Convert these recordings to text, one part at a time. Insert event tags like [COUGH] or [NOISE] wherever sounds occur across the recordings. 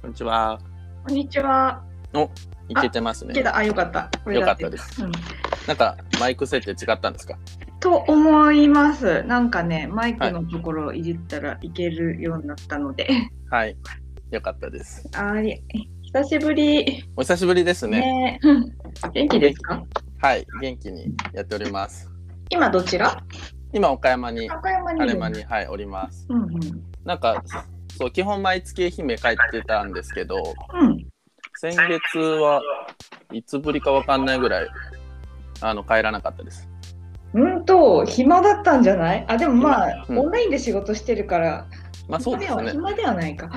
こんにちは。こんにちは。お、いけてますねいけ。た、あ、よかった。よかったです。うんなんかマイク設定違ったんですか？と思います。なんかね、マイクのところをいじったらいけるようになったので。はい。よかったです。あり、久しぶり。お久しぶりですね。ね。うん元気ですか？はい。元気にやっております。今どちら？今岡山に、岡山に、はい、おります。うんうん。なんか、そう、基本毎月愛媛帰ってたんですけど、うん。先月はいつぶりかわかんないぐらい、あの、帰らなかったです。うんと、暇だったんじゃない？あ、でもまあ、うんオンラインで仕事してるから、まあそうですね。暇では暇ではないか。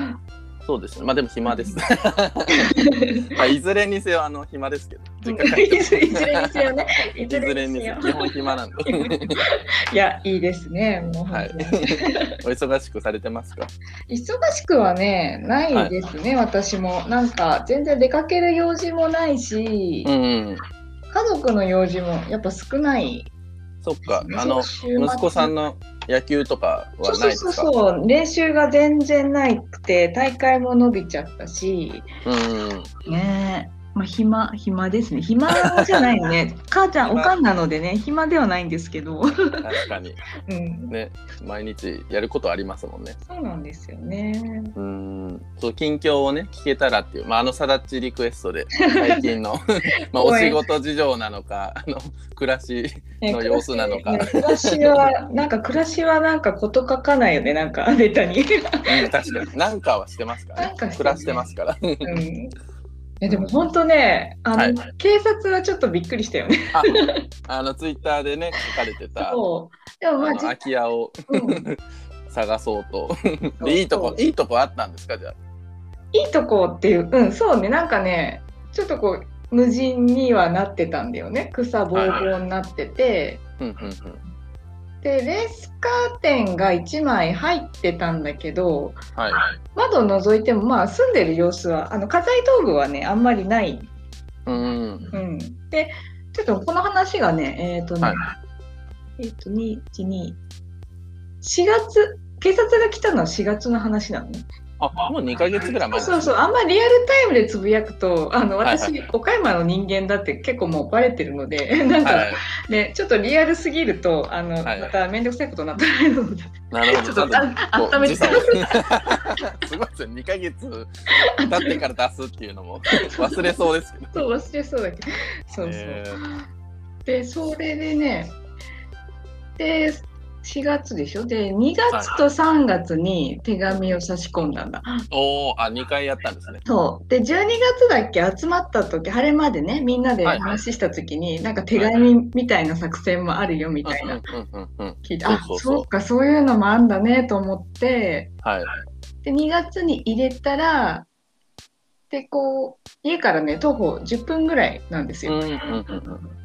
そうですね。まあでも暇です。[LAUGHS] まあ、いずれにせよ、あの、暇ですけど。いずれにせよね。いずれにせよ、基本暇なんで。[LAUGHS] いや、いいですね。もうはい。お忙しくされてますか？忙しくはね、ないですね、私も。なんか、全然出かける用事もないし、うん、うん。家族の用事もやっぱ少ない。そっか、あの、息子さんの野球とかはそうそうそうないですか。そう、練習が全然ないくて、大会も伸びちゃったし、うん、ねえ。まあ、暇、暇ですね。暇じゃないね。[LAUGHS] 母ちゃん、おかんなのでね、暇ではないんですけど。確かに、[LAUGHS] うん。ね、毎日やることありますもんね。そうなんですよね。うん、そう、近況をね、聞けたらっていう、まあ、あのさだっちリクエストで、[LAUGHS] 最近の。まあ、お仕事事情なのか、あの、暮らし。ねの様子なのかね暮らしは、なんか暮らしはなんかこと書かないよね、なんかネタに。うん、確かに、なんかはしてますからねなんか。してる暮らしてますから。うんえでも本当ねあの、はい警察はちょっとびっくりしたよね。あ、あのツイッターでね、書かれてた。そうでも空き家をうん [LAUGHS] 探そうと。でいいとこ、いいとこあったんですか、じゃあ？いいとこっていう、うん、そうね、なんかね、ちょっとこう、無人にはなってたんだよね。草ぼうぼうになってて、うん、うん、うん。で、レースカーテンが1枚入ってたんだけど、はい。窓を覗いても、まあ、住んでる様子は、あの、家財道具はね、あんまりない。うん。うん。で、ちょっとこの話がね、えっ、とね、はいえっ、と、2、1、2、4月、警察が来たのは4月の話なのね。あ、もう2ヶ月ぐらい前そうそう、あんまりリアルタイムでつぶやくと、あのはい私、岡山の人間だって結構もうバレてるので、[LAUGHS] なんかはい。ね、ちょっとリアルすぎると、あの、はいまた面倒くさいことになったらあれなので、なるほど。ちょっとあ温めて [LAUGHS] すごいですよ。2ヶ月経ってから出すっていうのも忘れそうですけど。そう忘れそうだけど、そうそう。えで、それでね、で、4月でしょ？で、2月と3月に手紙を差し込んだんだ。ーおお、あ、2回やったんですね。そう。で、12月だっけ？集まった時、晴れまでね、みんなではい話した時に、なんか手紙みたいな作戦もあるよみたいな。うんうんうんうん。聞いて、あ、そうか、そういうのもあんだねと思って、はい。で、2月に入れたら、で、こう、家からね、徒歩10分ぐらいなんですよ。うんうんうんうん。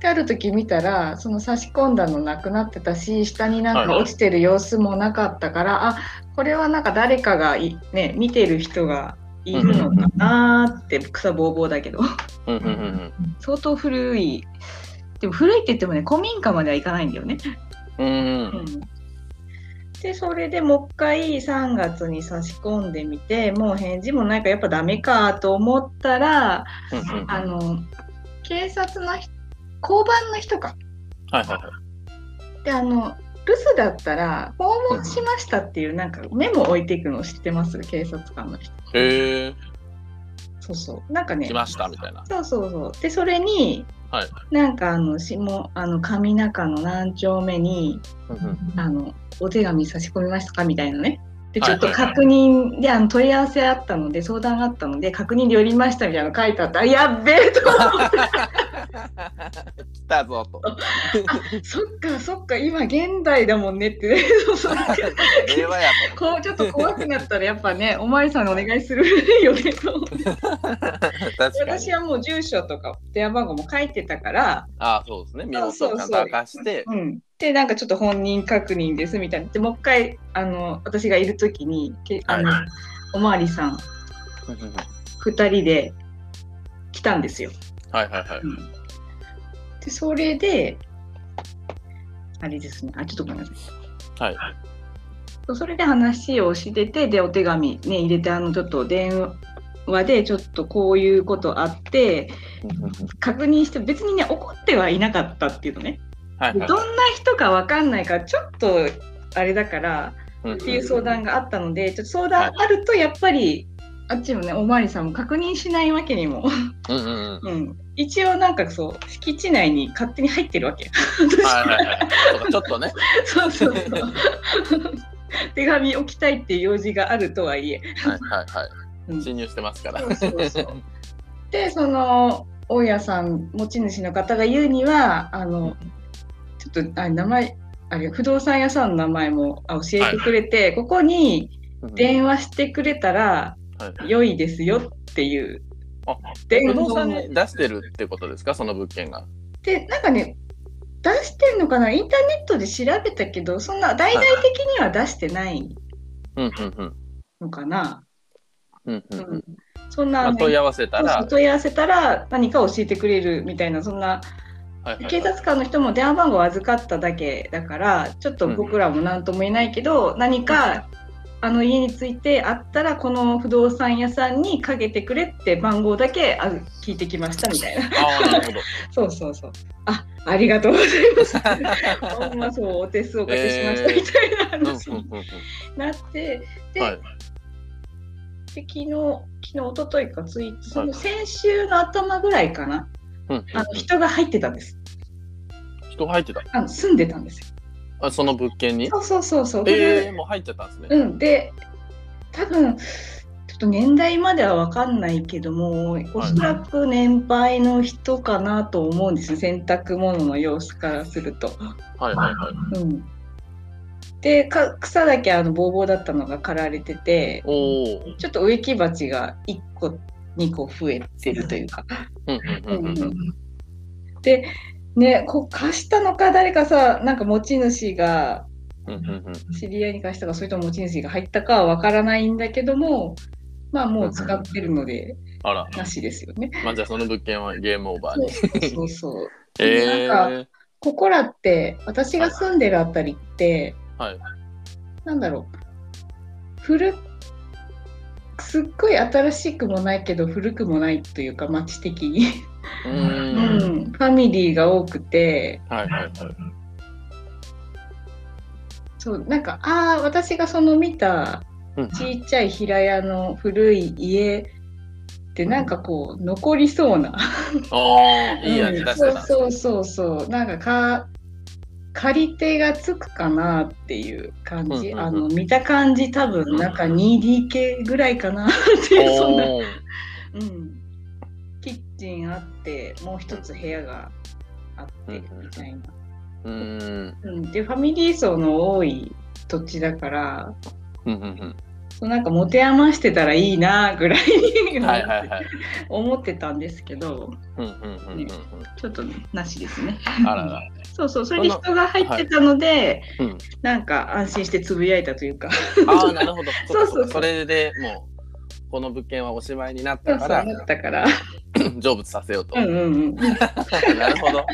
である時見たらその差し込んだのなくなってたし下になんかはい落ちてる様子もなかったから、あこれはなんか誰かがい、ね、見てる人がいるのかなーって草ぼうぼうだけど。相当古い。でも古いって言ってもね古民家まではいかないんだよね。うん。うんでそれでもう一回3月に差し込んでみてもう返事もないからやっぱダメかと思ったらあの警察の人交番の人か。はいはいはい。であの留守だったら訪問しましたっていうなんかメモ置いていくの知ってます？警察官の人。へえ、そうそう。なんかね来ましたみたいな。そうそうそう。でそれにはい。なんかあの下あの上中の何丁目にうんうんあのお手紙差し込みましたかみたいなね。でちょっと確認であの問い合わせあったので相談があったので確認で寄りましたみたいなの書いてあったあやっべえと思って [LAUGHS] 来たぞと。そっかそっか今現代だもんねってそうそう令和やこうちょっと怖くなったらやっぱねおまわりさんにお願いするよねと。[LAUGHS] 私はもう住所とか電話番号も書いてたから、あそうですね。身元をちゃんと明かして。うん、でなんかちょっと本人確認ですみたいなでもう一回あの私がいる時にけあの、はいおまわりさん2人で来たんですよ。はいはいはい。うんでそれであれですね。あちょっとごめんなさい。はい。それで話をしててでお手紙ね入れてあのちょっと電話でちょっとこういうことあって確認して別にね怒ってはいなかったっていうのね、はいはい。どんな人かわかんないからちょっとあれだからっていう相談があったのでちょっと相談あるとやっぱり、あっちもねおまわりさんも確認しないわけにも、うんうんうん。うん、一応なんかそう敷地内に勝手に入ってるわけ。はいはいはい。ちょっとね。[LAUGHS] そうそうそう。手紙置きたいっていう用事があるとはいえ、はいはいはい。うん。侵入してますから。そうそう [LAUGHS] でその大家さん持ち主の方が言うにはあのちょっとあ名前あれ不動産屋さんの名前もあ教えてくれて、ここに電話してくれたらはい良いですよっていう。あ電話不動産をに出してるってことですか？その物件が。でなんかね出してんのかな？インターネットで調べたけどそんな大々的には出してないうんうんうん。のかな、うんうんうん。うん。そんな、まあ問い合わせたら。問い合わせたら何か教えてくれるみたいなそんな警察官の人も電話番号を預かっただけだからちょっと僕らも何とも言えないけど、何かあの家についてあったらこの不動産屋さんにかけてくれって番号だけあ聞いてきましたみたいな。ああなるほど。[LAUGHS] そうそうそう。あありがとうございます。ほんまそうお手数おかけしましたみたいな話になってで,、はい。で昨日昨日一昨日かツイートその先週の頭ぐらいかな、うんうん。あの人が入ってたんです。人が入ってた。あの住んでたんですよあその物件に？そうそうそうそう。ええもう入っちゃったんですね。うん、で、多分ちょっと年代までは分かんないけども、おそらく年配の人かなと思うんです。よ、洗濯物の様子からすると。はいはいはい。うん、でか、草だけあのボーボーだったのが刈られてて、おおちょっと植木鉢が1個、2個増えてるというか。うんうんうん。うん。で、ね、こう貸したのか誰かさ、なんか持ち主が知り合いに貸したかそれとも持ち主が入ったかはわからないんだけどもまあもう使ってるのであら。なしですよね。まあじゃあその物件はゲームオーバーそうにそうそう。[LAUGHS] えなんえここらって私が住んでるあたりって、はい。なんだろう。古すっごい新しくもないけど古くもないというか街的に、ううん。ん、ファミリーが多くて。はいはいはいそうなんかああ私がその見たうん。ちっちゃい平屋の古い家ってなんかこう残りそうな、ああいい味出してた。そうそうそうそう。なんかか借り手がつくかなっていう感じ、あの見た感じ多分なんか 2DK ぐらいかなっていうそんな、うん、チンあってもう一つ部屋があってみたいな、うんうん、でファミリー層の多い土地だからうんうんそうなんか持て余してたらいいなぐらいにうんはいはいはい。思ってたんですけどちょっとなしですね。あらら [LAUGHS] そうそうそれで人が入ってたので、うん。なんか安心してつぶやいたというか。ああなるほど。そそうそうそれでもうこの物件はおしまいになっそうそうたからなったから。成仏させようと。うんうんうん。[LAUGHS] なるほど。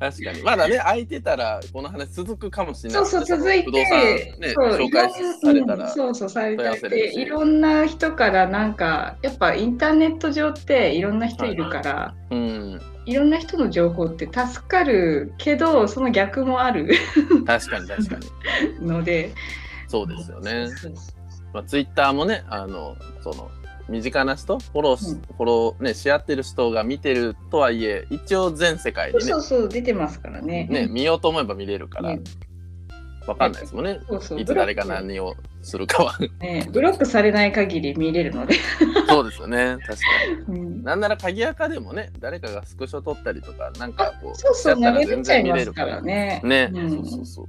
確かに。まだね空いてたらこの話続くかもしれない。そうそう続いて不動産ねそう紹介されたらうんそうそうされたせれるし。ていろんな人からなんかやっぱインターネット上っていろんな人いるから、うん。いろんな人の情報って助かるけどその逆もある。確かに確かに。[LAUGHS] ので。そうですよね。そうそうまあ、ツイッターもねあのその身近な人フォローし、うん。フォローねし合ってる人が見てるとはいえ一応全世界にねそうそう出てますからね。ね見ようと思えば見れるから、ねわかんないですもんね。そうそう。いつ誰が何をするかは。ね、ブロックされない限り見れるので。そうですよね。確かに。うん。なんなら鍵垢でもね誰かがスクショ撮ったりとかなんかこうそうそう、投げ出ちゃいますから。ね。ね、うん。そうそうそう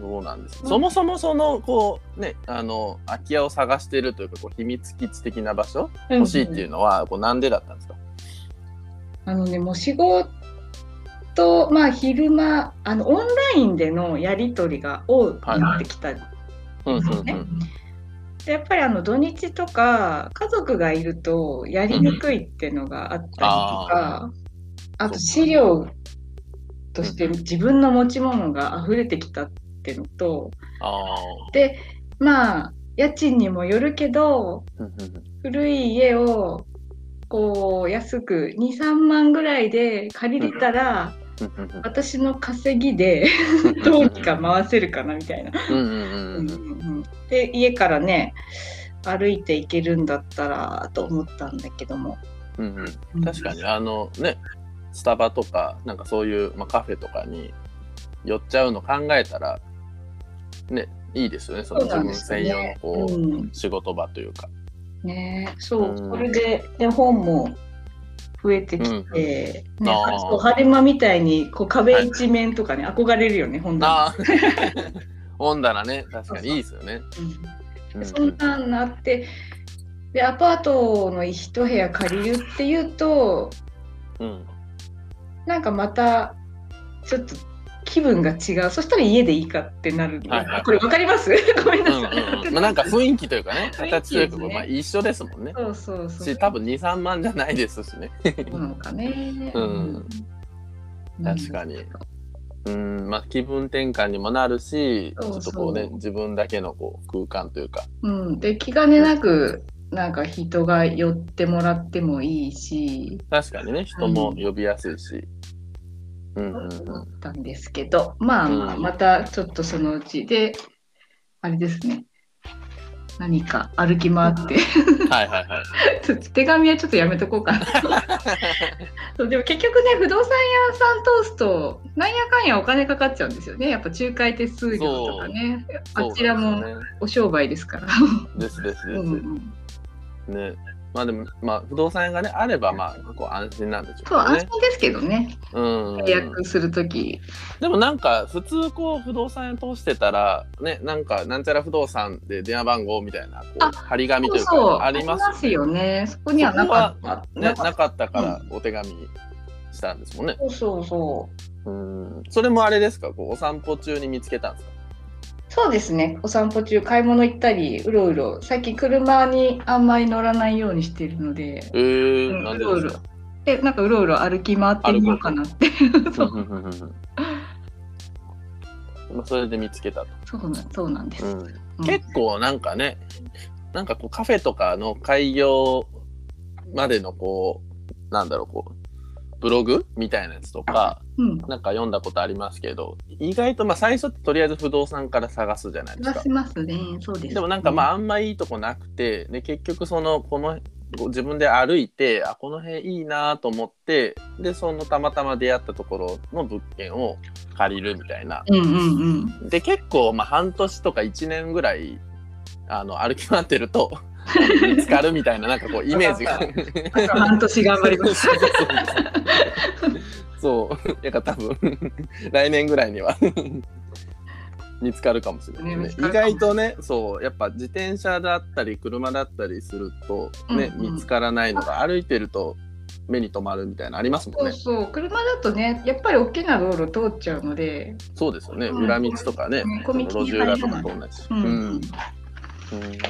そうなんです、うん。そもそもそのこうねあの空き家を探してるというかこう秘密基地的な場所欲しいっていうのは、こうなんでだったんですか？あのね、もう仕事、まあ昼間、あのオンラインでのやり取りが多くなってきた。うんでやっぱりあの土日とか家族がいるとやりにくいっていうのがあったりとか、あと資料として自分の持ち物が溢れてきたっっていうのとあでまあ家賃にもよるけど古い家をこう安く23万ぐらいで借りれたら、私の稼ぎで [LAUGHS] どうにか回せるかなみたいな。で家からね歩いて行けるんだったらと思ったんだけども。うんうん。うん。確かに。あのねスタバとかなんかそういう、まあ、カフェとかに寄っちゃうの考えたらねいいですよねその自分専用のこう、うん。仕事場というか。ねそう、うん。それでで本も増えてきて、う晴れ間みたいにこう壁一面とかね、憧れるよね本棚。[LAUGHS] 本棚ね確かにいいですよね。そんなんなってでアパートの一部屋借りるっていうとうん。なんかまたちょっと気分が違うそしたら家でいいかってなるはいはいこれわかります？ごめんうなんさい。うんうんまあ、なんか雰囲気というかね [LAUGHS] 形というか、ねまあ、一緒ですもんね。そうそうそう。し多分23万じゃないですしね。そうなのかね。うん確かにうんまあ気分転換にもなるしちょっとこうね自分だけのこう空間というか。うん、で気兼ねなくなんか人が寄ってもらってもいいし、確かにね人も呼びやすいし。うんたんですけど、まあまあうんまたちょっとそのうちであれですね何か歩き回ってうん。はいはいはい。[LAUGHS] 手紙はちょっとやめとこうかな [LAUGHS] でも結局ね不動産屋さん通すとなんやかんやお金かかっちゃうんですよねやっぱ仲介手数料とかねあちらもお商売ですから。ですですです。うんうんね。まあでも、まあ不動産屋がね、あればまあこう安心なんでしそうょうね。安心ですけどねうん。契約するとき、でもなんか普通こう不動産屋通してたら、ね、なんかなんちゃら不動産で電話番号みたいなこあう張り紙というかそうありますよね。そこにはなかった。ね、なかったからお手紙したんですもんね。たそうそうそう。うん。それもあれですか？こうお散歩中に見つけたんですか？そうですね。お散歩中、買い物行ったり、うろうろ。最近車にあんまり乗らないようにしてるので、えー、うんなんでうろうろでなんかうろうろ歩き回ってみようかなって。[LAUGHS] そうまあそれで見つけたと。そうなそうなんです。うんうん結構なんかね、なんかこうカフェとかの開業までのこう、なんだろう、こう、ブログみたいなやつとか、うん。なんか読んだことありますけど、意外とまあ最初ってとりあえず不動産から探すじゃないですかし。ますね。そうです。でもなんかまああんまいいとこなくて、で結局その、この、自分で歩いて、あ、この辺いいなと思って、で、そのたまたま出会ったところの物件を借りるみたいな。うんうんうん。で結構まあ半年とか1年ぐらいあの歩き回ってると [LAUGHS] 見つかるみたいななんかこうイメージが [LAUGHS] 半年頑張ります。[LAUGHS] そう [LAUGHS] そう。そうそうだから多分 [LAUGHS] 来年ぐらいには [LAUGHS] 見つかるかもしれない、ね。ね意外とねそう。やっぱ自転車だったり車だったりするとね、うんうん。見つからないのが歩いてると目に留まるみたいなのありますもんね。そうそう。車だとね、やっぱり大きな道路通っちゃうので、そうですよね。うん。裏道とかね、路地裏とか通んないし、うん。うん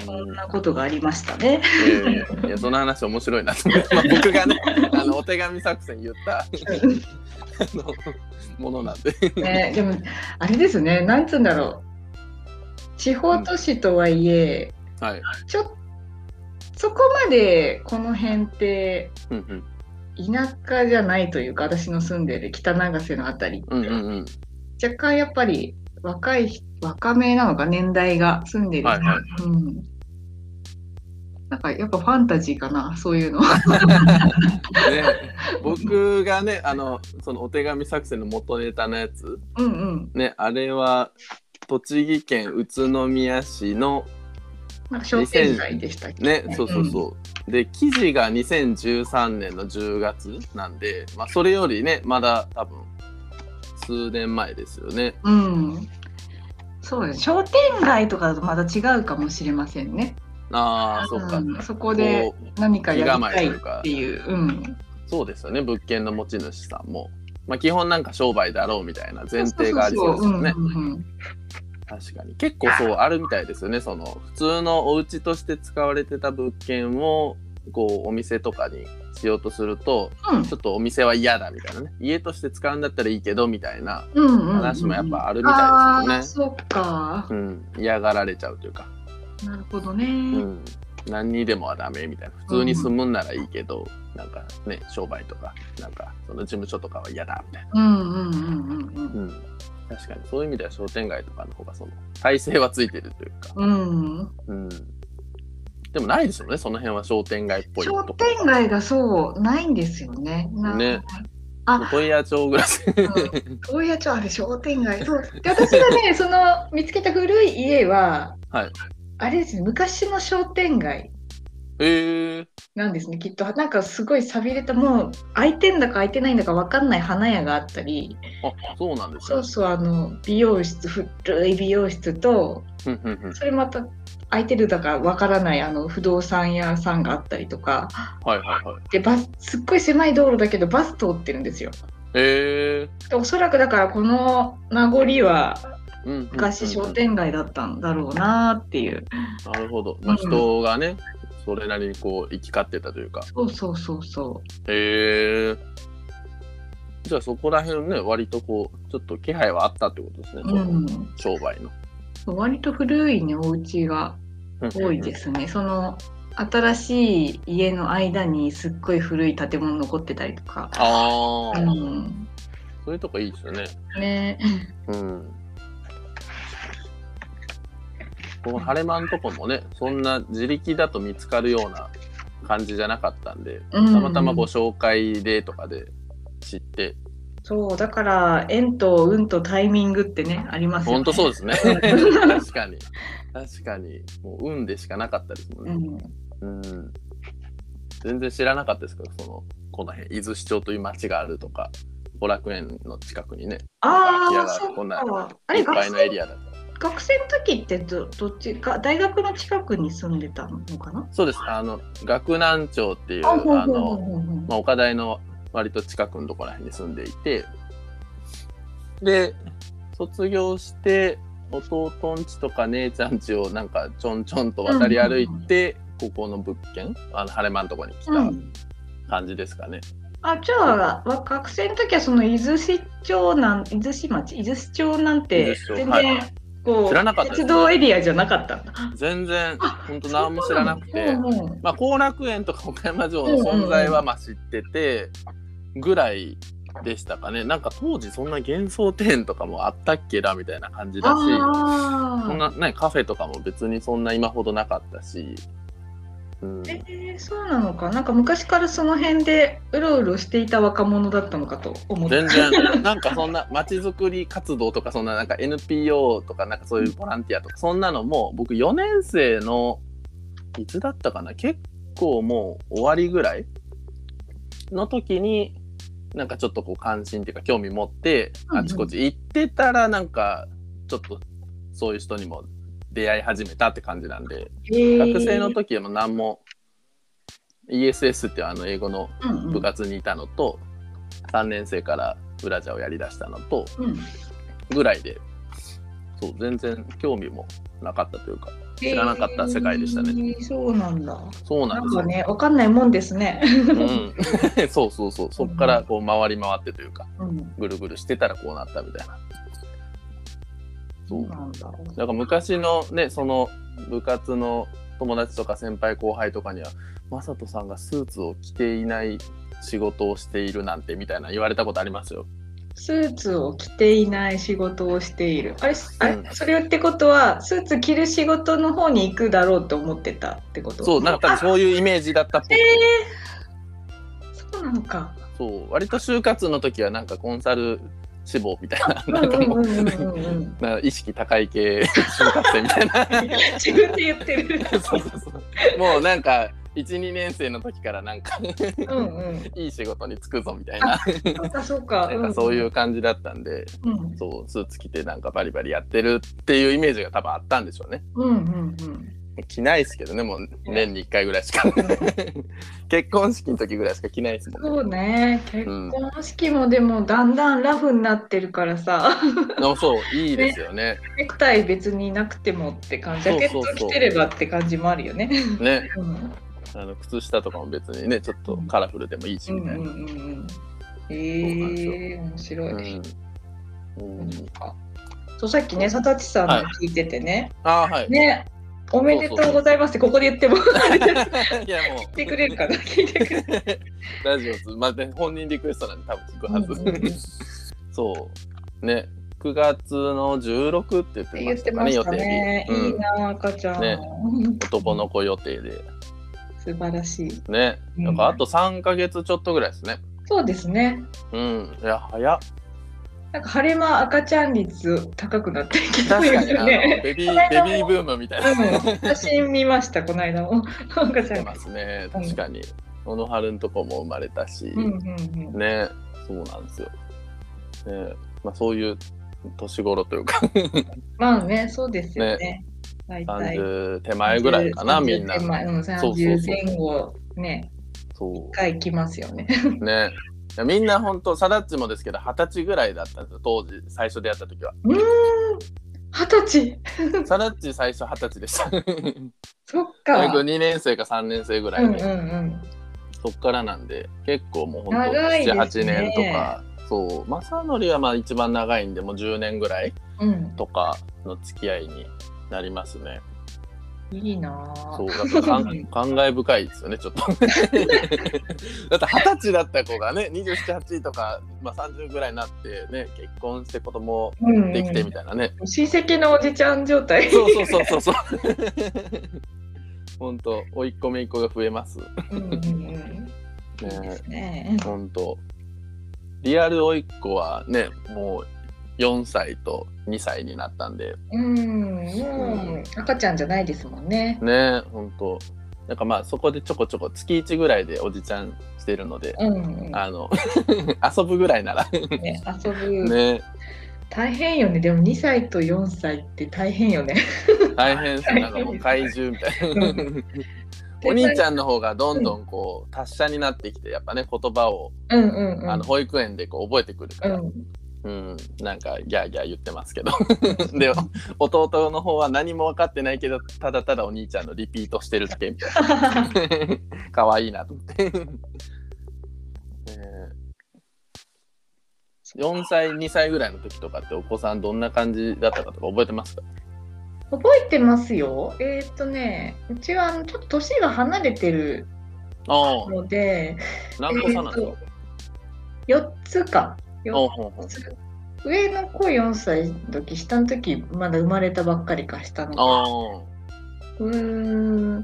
そんなことがありましたね。ええいやその話面白いなと思って、まあ、僕がね [LAUGHS] あのお手紙作戦言ったあのものなんで。ね、でもあれですね、なんつうんだろう。地方都市とはいえ、はい、ちょそこまでこの辺ってうん田舎じゃないというか、私の住んでる北長瀬のあたり、うん、うんうんうん。若干やっぱり若い人若めなのか年代が住んでる、はいはい。うん、なんかやっぱファンタジーかなそういうの。[LAUGHS] ね、僕がねあのそのお手紙作戦の元ネタのやつ。うんうん。ねあれは栃木県宇都宮市のなんか商店街でしたっけ？ねそうそうそう、で記事が2013年の10月なんで、まあ、それよりねまだ多分数年前ですよね。うん。そうです。商店街とかだとまた違うかもしれませんね。ああそうか、ん。そこでこ何かやりたいっていう。うん。そうですよね。物件の持ち主さんも、まあ、基本なんか商売だろうみたいな前提がありそうですよね確かに。結構そうあるみたいですよね。その普通のお家として使われてた物件をこうお店とかにしようとするとうん。ちょっとお店は嫌だみたいなね。家として使うんだったらいいけどみたいなうんうんうん話もやっぱあるみたいあですよね。ーそっか。うん、嫌がられちゃうというか、なるほどね、うん、何にでもはダメみたいな。普通に住むんならいいけど、なんかね商売とかなんかその事務所とかは嫌だみたいな、うんうんうんうんうん。うん、確かに。そういう意味では商店街とかの方がその体制はついてるというか、うん。うん、でもないですよねその辺は商店街っぽいと商こ店街がそうないんですよね。なね。あ。問屋町ぐらいうん。東野町あれ商店街そう。で私がね [LAUGHS] その見つけた古い家ははい。あれですね昔の商店街。え。ー、なんですねきっと。なんかすごい寂れたもう開いてんだか開いてないんだか分かんない花屋があったり。あそうなんですね。そうそうあの美容室古い美容室とそれまた空いてるだか分からないあの不動産屋さんがあったりとか。はいはいはい。でバスすっごい狭い道路だけどバス通ってるんですよ。えでおそらくだからこの名残はー、うんうんうんうん。昔商店街だったんだろうなっていう。なるほど、まあ、うん人がね、それなりにこう行き交ってたというか。そうそうそうそへえじゃあそこら辺ね割とこうちょっと気配はあったってことですね、うん。商売の割と古いねお家が多いですね。その新しい家の間にすっごい古い建物残ってたりとか。ああ、うん。そういうとこいいですよねね。うんこの晴れ間んとこもねそんな自力だと見つかるような感じじゃなかったんでうんたまたまご紹介でとかで知って、そうだから縁と運とタイミングってねありますよね。ほんとそうですね。[LAUGHS] 確かに。確かに。もう運でしかなかったですもんうね、ん。うん。全然知らなかったですからそのこの辺。伊豆市町という町があるとか後楽園の近くにね。ああ、こんないっぱいのエリアだった学生の時ってどどっちか大学の近くに住んでたのかな？そうです。あの学南町っていう。あの、まあ、岡大の割と近くのところら辺に住んでいてで卒業して弟んちとか姉ちゃんちをなんかちょんちょんと渡り歩いて、ここの物件あの晴れ間のところに来たうん。感じですかね。あじゃあわ学生の時はその伊豆市町なん伊豆市町伊豆市町なんて全はい然こ知らなかうった鉄道エリアじゃなかったんだ。全然あ本当何も知らなくて、そうなのまあ、後楽園とか岡山城の存在はまあ知っててぐらいでしたかね。なんか当時そんな幻想庭園とかもあったっけなみたいな感じだしあそんな、ね、カフェとかも別にそんな今ほどなかったし、うん、えー、そうなのか。なんか昔からその辺でうろうろしていた若者だったのかと思って全然。[LAUGHS] なんかそんな街づくり活動とかそんななんか NPO とかなんかそういうボランティアとかそんなのも僕4年生のいつだったかな。結構もう終わりぐらいの時になんかちょっとこう関心っていうか興味持ってあちこち行ってたらなんかちょっとそういう人にも出会い始めたって感じなんで学生の時はもう何も ESS っていうあの英語の部活にいたのと、3年生からブラジャーをやりだしたのとうん。うんぐらいでそう全然興味もなかったというか知らなかった世界でしたね、えーそうなんだ。そうなですよ、なんんかね、わかんないもんですね。うん、[LAUGHS] そうそうそう。そっからこう回り回ってというかうん、ぐるぐるしてたらこうなったみたいなそうなんだ。だから昔のねその部活の友達とか先輩後輩とかには「雅人さんがスーツを着ていない仕事をしているなんて」みたいな言われたことありますよ。スーツを着ていない仕事をしている。あれ、あれ？うんそれってことは、スーツ着る仕事の方に行くだろうと思ってたってこと？そうなんかそういうイメージだったっぽくてそうなのか。そう割と就活の時はなんかコンサル志望みたいな [LAUGHS] うんなんか意識高い系就活生みたいな自分で言ってる。[LAUGHS] そうそうそうもうなんか12年生の時からなんかうんうん。いい仕事に就くぞみたいなそうかそうか。[LAUGHS] なんかそういう感じだったんで、うんそうスーツ着てなんかバリバリやってるっていうイメージが多分あったんでしょうねうんうんうん。着ないですけどねもう年に1回ぐらいしか。[LAUGHS] 結婚式の時ぐらいしか着ないですもんね。そうね。結婚式もでもだんだんラフになってるからさ、でもそういいですよね。ネクタイ別になくてもって感じ、ジャケット着てればって感じもあるよね。ね。うん。あの靴下とかも別にねちょっとカラフルでもいいしうんみたいな。うんうんうん。ええ面白い。うん。うん。そうさっきね、佐々木さんの聞いててね、あーはい。ね、おめでとうございますってここで言っても [LAUGHS] いやもう聞いてくれるかな？聞いてくれる。ラジオす、まあね、本人リクエストなんで多分聞くはず。うんうんうん [LAUGHS] そう。ね、9月の16って言ってましてたかね、予。定日。うんいいな、赤ちゃん。ね男の子予定で。素晴らしい。ね。うんなんかあと3ヶ月ちょっとぐらいですね。そうですね。うん。いや、早っ。なんか晴れ間赤ちゃん率高くなってきた確かに、あのね。[LAUGHS] ベビーベビーブームみたいな。うん、写真見ました、この間も。赤ちゃん。出ますね。確かに。小野春んとこも生まれたし。うんうんうん。ね。そうなんですよ。ね。まあそういう年頃というか、[LAUGHS] まあね、そうですよね。大体。30手前ぐらいかな、30みんな。手前うん、そうそう30そう前後ね、そ一回来ますよね。う。ね。みんな本当サダッチもですけど二十歳ぐらいだったんですよ当時最初出会った時は。うーん、二十歳。サダッチ最初二十歳でした。そっか。大学2年生か3年生ぐらうんいで、うんうん。そっからなんで結構もう本当長いですね。78年とか。そう。正則はまあ一番長いんでもう10年ぐらいうん、とかの付き合いになりますねいいなぁ。そうだから [LAUGHS] 感慨深いですよねちょっと [LAUGHS] だって二十歳だった子がね278とか、まあ、30ぐらいになってね結婚して子供うんうんできてみたいなね、親戚のおじちゃん状態。そうそうそうそうそう [LAUGHS] 本当甥っ子姪っ子が増えますうんうんうん。ねね。本当リアル甥っ子はねもう4歳と2歳になったんで。うん、もう赤ちゃんじゃないですもんね。ね本当。なんかまあそこでちょこちょこ月1ぐらいでおじちゃんしてるので、うん。うん。あの [LAUGHS] 遊ぶぐらいなら。ね、遊ぶ、ね。大変よね。でも2歳と4歳って大変よね。大変ですよなんかもう怪獣みたいな、お兄ちゃんの方がどんどんこう達者になってきてやっぱね言葉を、うんうんうん。あの保育園でこう覚えてくるから、うん、うん、なんかギャーギャー言ってますけど。[LAUGHS] で弟の方は何も分かってないけどただただお兄ちゃんのリピートしてるだけみたいな。[LAUGHS] 可愛いなと思って、ねえ。4歳2歳ぐらいの時とかってお子さんどんな感じだったかとか覚えてますか？覚えてますよ。えーっとね、うちはあのちょっと年が離れてるので、何個差なんですか、4つか。4ほうほうほう。つ上の子4歳の時、下の時まだ生まれたばっかりか、下の子。あうーん。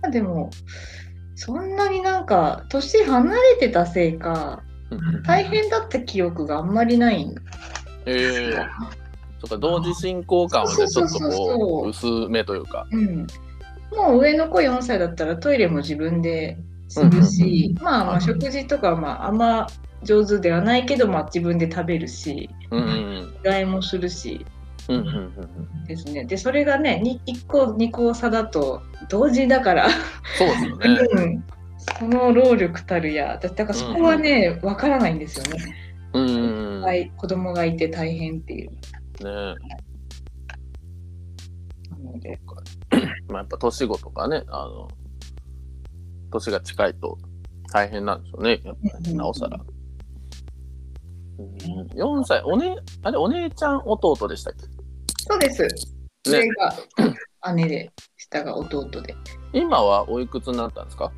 まあでも、そんなになんか、年離れてたせいか、あ大変だった記憶があんまりないんええか同時進行感はねちょっとそうそう。そうこそうう薄めというか。うん。もう上の子4歳だったらトイレも自分でするし、まあまあ食事とかはまああんま上手ではないけど、まあ自分で食べるし、うんうん着替えもするしうんうんうんうん。ですね。で、それがね、に1個、2個差だと同時だから、そうですよね。[LAUGHS] うん。その労力たるや、だだからそこはね、わからないんですよね。うんうんうん。はい、子供がいて大変っていう。ねなので、[COUGHS] まあやっぱ年子とかねあの年が近いと大変なんでしょうね。やっぱりなおさら、うん、4歳おねあれお姉ちゃん弟でしたっそうです。け上ねが [CLEARS THROAT] 姉で、下が弟で。今はおいくつになったんですか？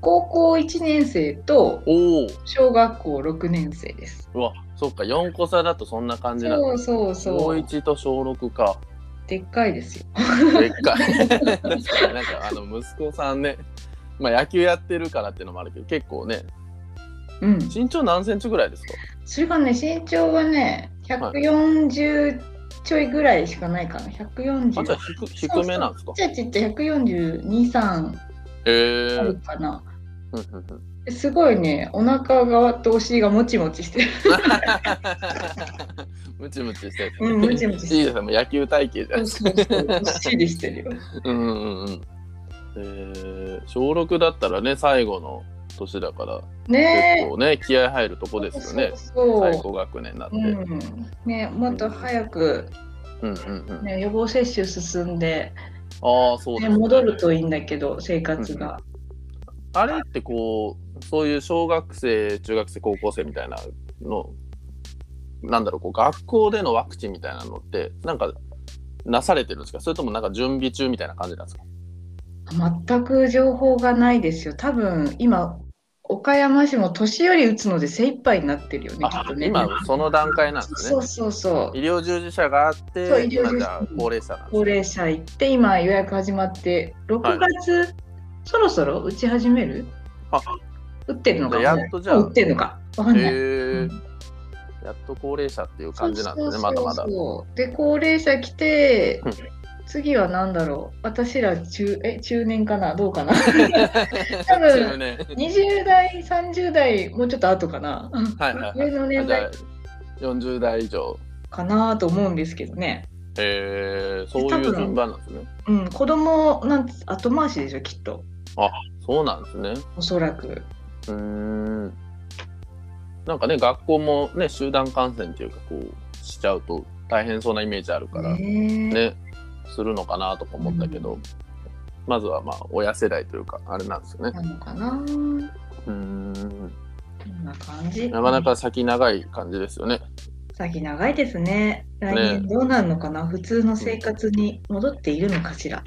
高校1年生とおお小学校6年生です。うわそっか4個差だとそんな感じなんだそうそう小そう。1と小6かでっかいですよ。でっかい [LAUGHS] 確かになんかあの息子さんねまあ野球やってるからっていうのもあるけど結構ねうん。身長何センチぐらいですか？それがね、身長がね、140ちょいぐらいしかないかな。140。あじゃあ低低めなんですか？ちっちゃいちっちゃい142、3えあるーかな。うんうんうんすごいね、お腹側とお尻がもちもちしてる。[LAUGHS] ムチムチしてる、うんムチムチしてるいいですねもう野球体型じゃんそうそうそう。どっしてるよ。うんうんうんうんえー、小6だったらね最後の年だからね。結構ね気合入るとこですよね。そ最高学年になって、うん。うん、ね、もっと早く、うん。うんね、予防接種進んでああ、そうでね、すね。戻るといいんだけど生活が。あれってこう、そういう小学生、中学生、高校生みたいなの、なんだろう、こう学校でのワクチンみたいなのって、なんか、なされてるんですか？それともなんか準備中みたいな感じなんですか？全く情報がないですよ。多分今岡山市も年寄り打つので精一杯になってるよね、きっあとね。今、その段階なんですね。そう。そうそう。医療従事者があって、そう医療従事者。高齢者なんです高齢者行って今予約始まって6はい。月、そろそろ打ち始める？あ。打ってるのか？やっとじゃあ。打ってるのか？わかんない。やっと高齢者っていう感じなんですね、まだまだ。で高齢者来てうん次は何だろう？私ら中え中年かな？どうかな？[LAUGHS] 中分年。20代30代もうちょっと後かな？はいはいはい。上の年代。40代以上。かなと思うんですけどね。へえそういう順番なんですね。うん子供なんて後回しでしょきっと。そうなんですね。おそらく。うーん。なんかね、学校もね、集団感染っていうか、こう、しちゃうと大変そうなイメージあるから、ね、ねするのかなとか思ったけど、うんまずはまあ、親世代というか、あれなんですよね。なのかなうーん。こんな感じなかなか先長い感じですよね。先長いですね来年どうなるのかな、普通の生活に戻っているのかしら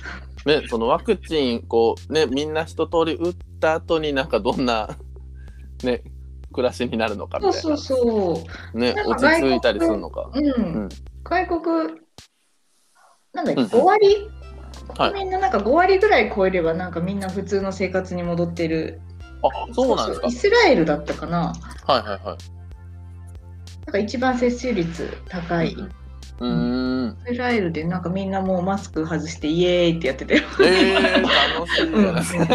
ね、そのワクチン、こう、ね、みんな一通り打った後になんかどんな、[LAUGHS] ね、暮らしになるのかみたいな。そうそうそうね、落ち着いたりするのか。うん、ん外国、なんだっけ、うん5割、はい国民のなんか5割ぐらい超えれば、なんかみんな普通の生活に戻ってる。あ、そうなんですかイ。スラエルだったかな。はいはいはい。なんか一番接種率高い。うーん。イスラエルでなんかみんなもうマスク外してイエーイってやってたよ。えー、楽しいじゃないですか。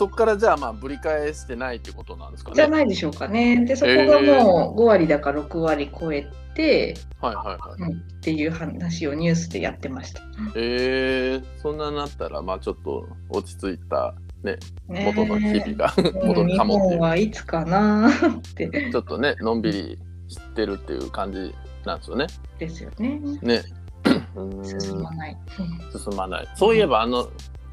そっからじゃあまあぶり返してないってことなんですかね。じゃないでしょうかね。で、そこがもう5割だか6割超えて、はいはいはい。うんっていう話をニュースでやってました。えー、そんななったらまあちょっと落ち着いたねね元の日々がうん戻るかもってはいつかなってちょっとねのんびりしてるっていう感じなんですよね。ですよね。ね。進まない。進まない。そういえばあの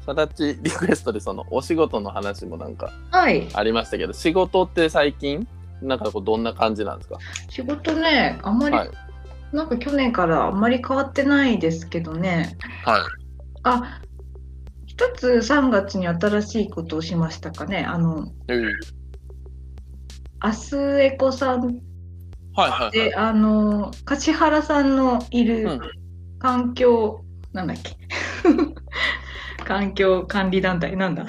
さだちリクエストでそのお仕事の話もなんかはい。ありましたけど仕事って最近なんかこうどんな感じなんですか？仕事ね、あんまり、はいなんか去年からあんまり変わってないですけどね。はいあ、一つ3月に新しいことをしましたかね。あの、えーアスエコさんはいはいはいで、あの、橿原さんのいるうん環境、なんだっけ。環境管理団体、なんだ。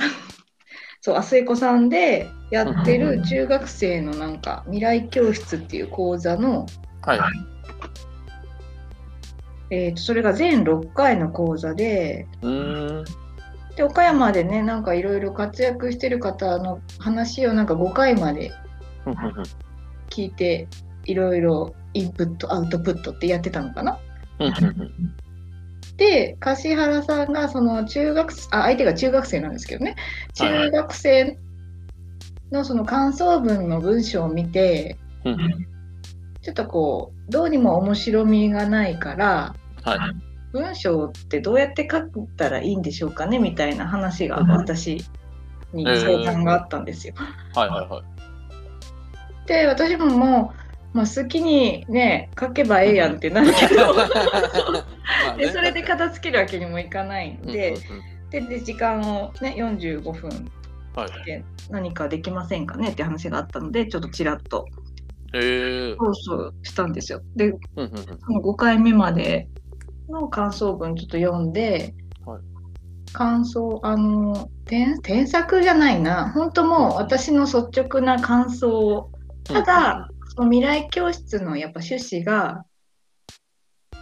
[LAUGHS] そう、アスエコさんでやってる中学生のなんか未来教室っていう講座の、はい。えー、とそれが全6回の講座でうーん。で岡山でねなんかいろいろ活躍してる方の話をなんか5回まで聞いていろいろインプットアウトプットってやってたのかな？で橿原さんがその中学生あ相手が中学生なんですけどね。はいはい。中学生のその感想文の文章を見てふんふん。ちょっとこうどうにも面白みがないからはい。文章ってどうやって書いたらいいんでしょうかねみたいな話がうん。私に相談があったんですよ。はいはいはい。で私ももう、まあ、好きにね書けばええやんってなるけど。[LAUGHS] でそれで片付けるわけにもいかないんで,、でで時間をね45分。はい。で何かできませんかねって話があったのでちょっとちらっと。え。ー放送したんですよ。でうんうんうん。その5回目までの感想文ちょっと読んで、はい。感想あの添添削じゃないな。本当もう私の率直な感想を。ただ、その未来教室のやっぱ趣旨が、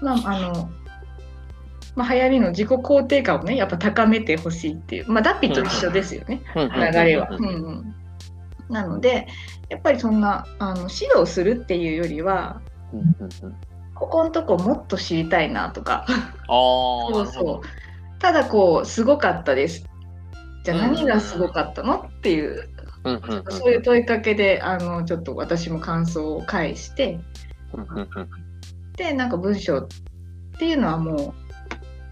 まああのまあ、流行りの自己肯定感をねやっぱ高めてほしいっていう、まあ、ダッピーと一緒ですよね、流れは。ううん。なのでやっぱりそんなあの指導するっていうよりはここのとこもっと知りたいなとか。[LAUGHS] そうそう。ただこうすごかったです。じゃあ何がすごかったのっていううんうんうんそういう問いかけであのちょっと私も感想を返してうんうんうんでなんか文章っていうのはも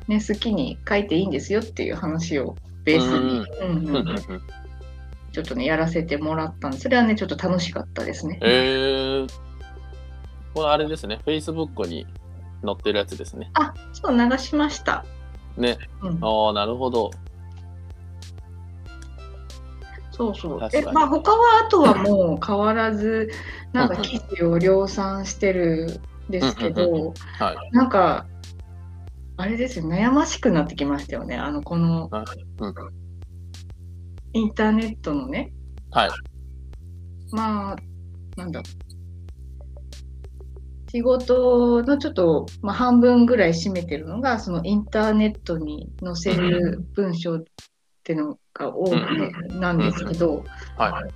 ね、好きに書いていいんですよっていう話をベースに、うんうんうんうんうんちょっとねやらせてもらったんでそれはねちょっと楽しかったですね。えー、これあれですね、Facebook に載ってるやつですね。あそう流しました。ね。うん、ああ、なるほど。そうそう。えまあ他はあとはもう変わらずなん。かうんうん記事を量産してるんですけど、はい。なんかあれですよ悩ましくなってきましたよね。あのこのうん。インターネットのね。はい。まあなんだ仕事のちょっと、まあ、半分ぐらい占めてるのがそのインターネットに載せる文章っていうのが多くなんですけど、はい。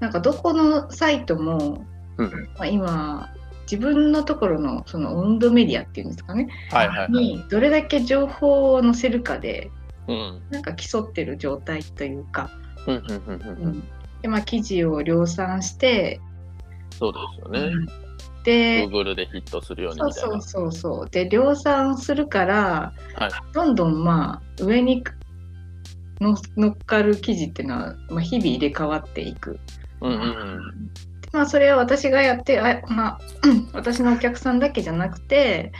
なんかどこのサイトも、うんまあ、今自分のところのその温度メディアっていうんですかねはいはいはい。にどれだけ情報を載せるかでうん。なんか競ってる状態というか、うんうんうんうんうん。でまあ、記事を量産して、そうですよね。で Google でヒットするようにそう。そうそうそうで量産するから、はいどんどんまあ上にの乗っかる記事っていうのは、まあ、日々入れ替わっていく。うんうんうん。まあそれは私がやってあ、まあ、[CLEARS THROAT] 私のお客さんだけじゃなくて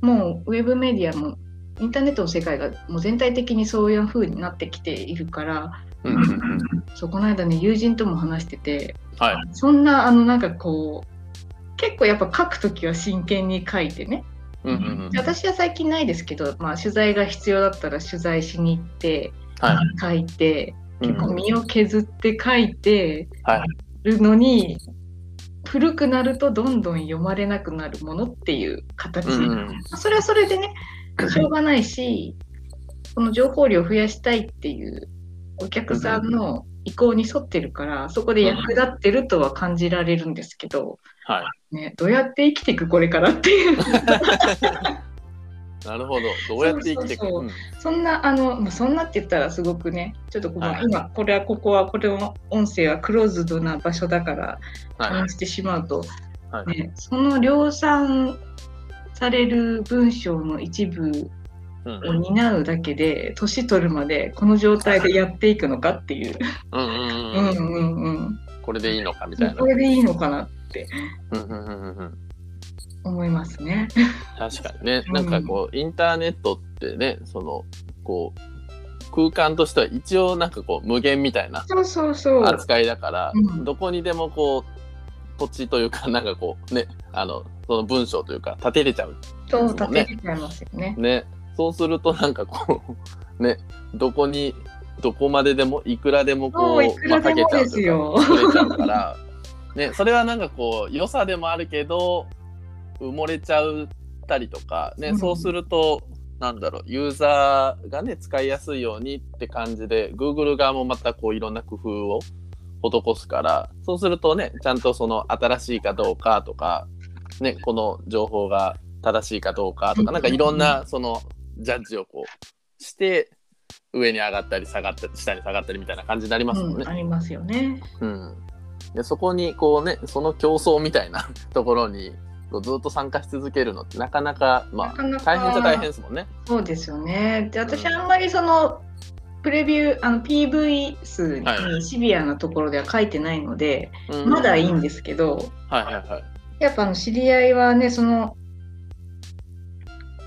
もうウェブメディアもインターネットの世界がもう全体的にそういう風になってきているからうんうんうん。そうこの間ね友人とも話しててはい。そんなあのなんかこう結構やっぱ書くときは真剣に書いてね、うんうんうん。で私は最近ないですけど、まあ、取材が必要だったら取材しに行ってはい。書いてうん結構身を削って書いてはい。るのに古くなるとどんどん読まれなくなるものっていう形、うんうん。それはそれでねしょうがないしこの情報量を増やしたいっていうお客さんの意向に沿ってるからそこで役立ってるとは感じられるんですけど、はい。ね、どうやって生きていくこれからっていう [LAUGHS] なるほど。どうやって生きていく？そうそうそんなあの、まあ、そんなって言ったらすごくねちょっとこう、まあはい今これはここはこれの音声はクローズドな場所だからはい。話してしまうと、はい。ね、その量産される文章の一部うんを担うだけで年取るまでこの状態でやっていくのかっていう、ううんうんうんん。うんうんこれでいいのかみたいなこ。れでいいのかなってうんうんうんうんうん。思いますね。確かにね、うんなんかこうインターネットってねそのこう空間としては一応なんかこう無限みたいな。扱いだから、うんどこにでもこう土地というか [LAUGHS] なんかこうねあのその文章というか立てれちゃうそうそうね立てれちゃいますよね。ねそうするとなんかこうねどこにどこまででもいくらでもこそうまあ書けちゃうというか作れちゃうから、ね、それはなんかこう良さでもあるけど埋もれちゃったりとか、ねうんそうするとなんだろうユーザーがね使いやすいようにって感じで Google 側もまたこういろんな工夫を施すからそうするとねちゃんとその新しいかどうかとか、ね、この情報が正しいかどうかとか、うんなんかいろんなそのジャッジをこうして上に上がったり下がったり下に下がったりみたいな感じになりますもんねうん、。ありますよね。うんでそこにこうねその競争みたいな [LAUGHS] ところにずっと参加し続けるのってなかなかまあなかなか。大変じゃ大変ですもんね。そうですよね。で私うん。あんまりそのプレビューあの PV 数はい。にシビアなところでは書いてないので、うん。まだいいんですけど、はいはいはい。やっぱあの知り合いはねその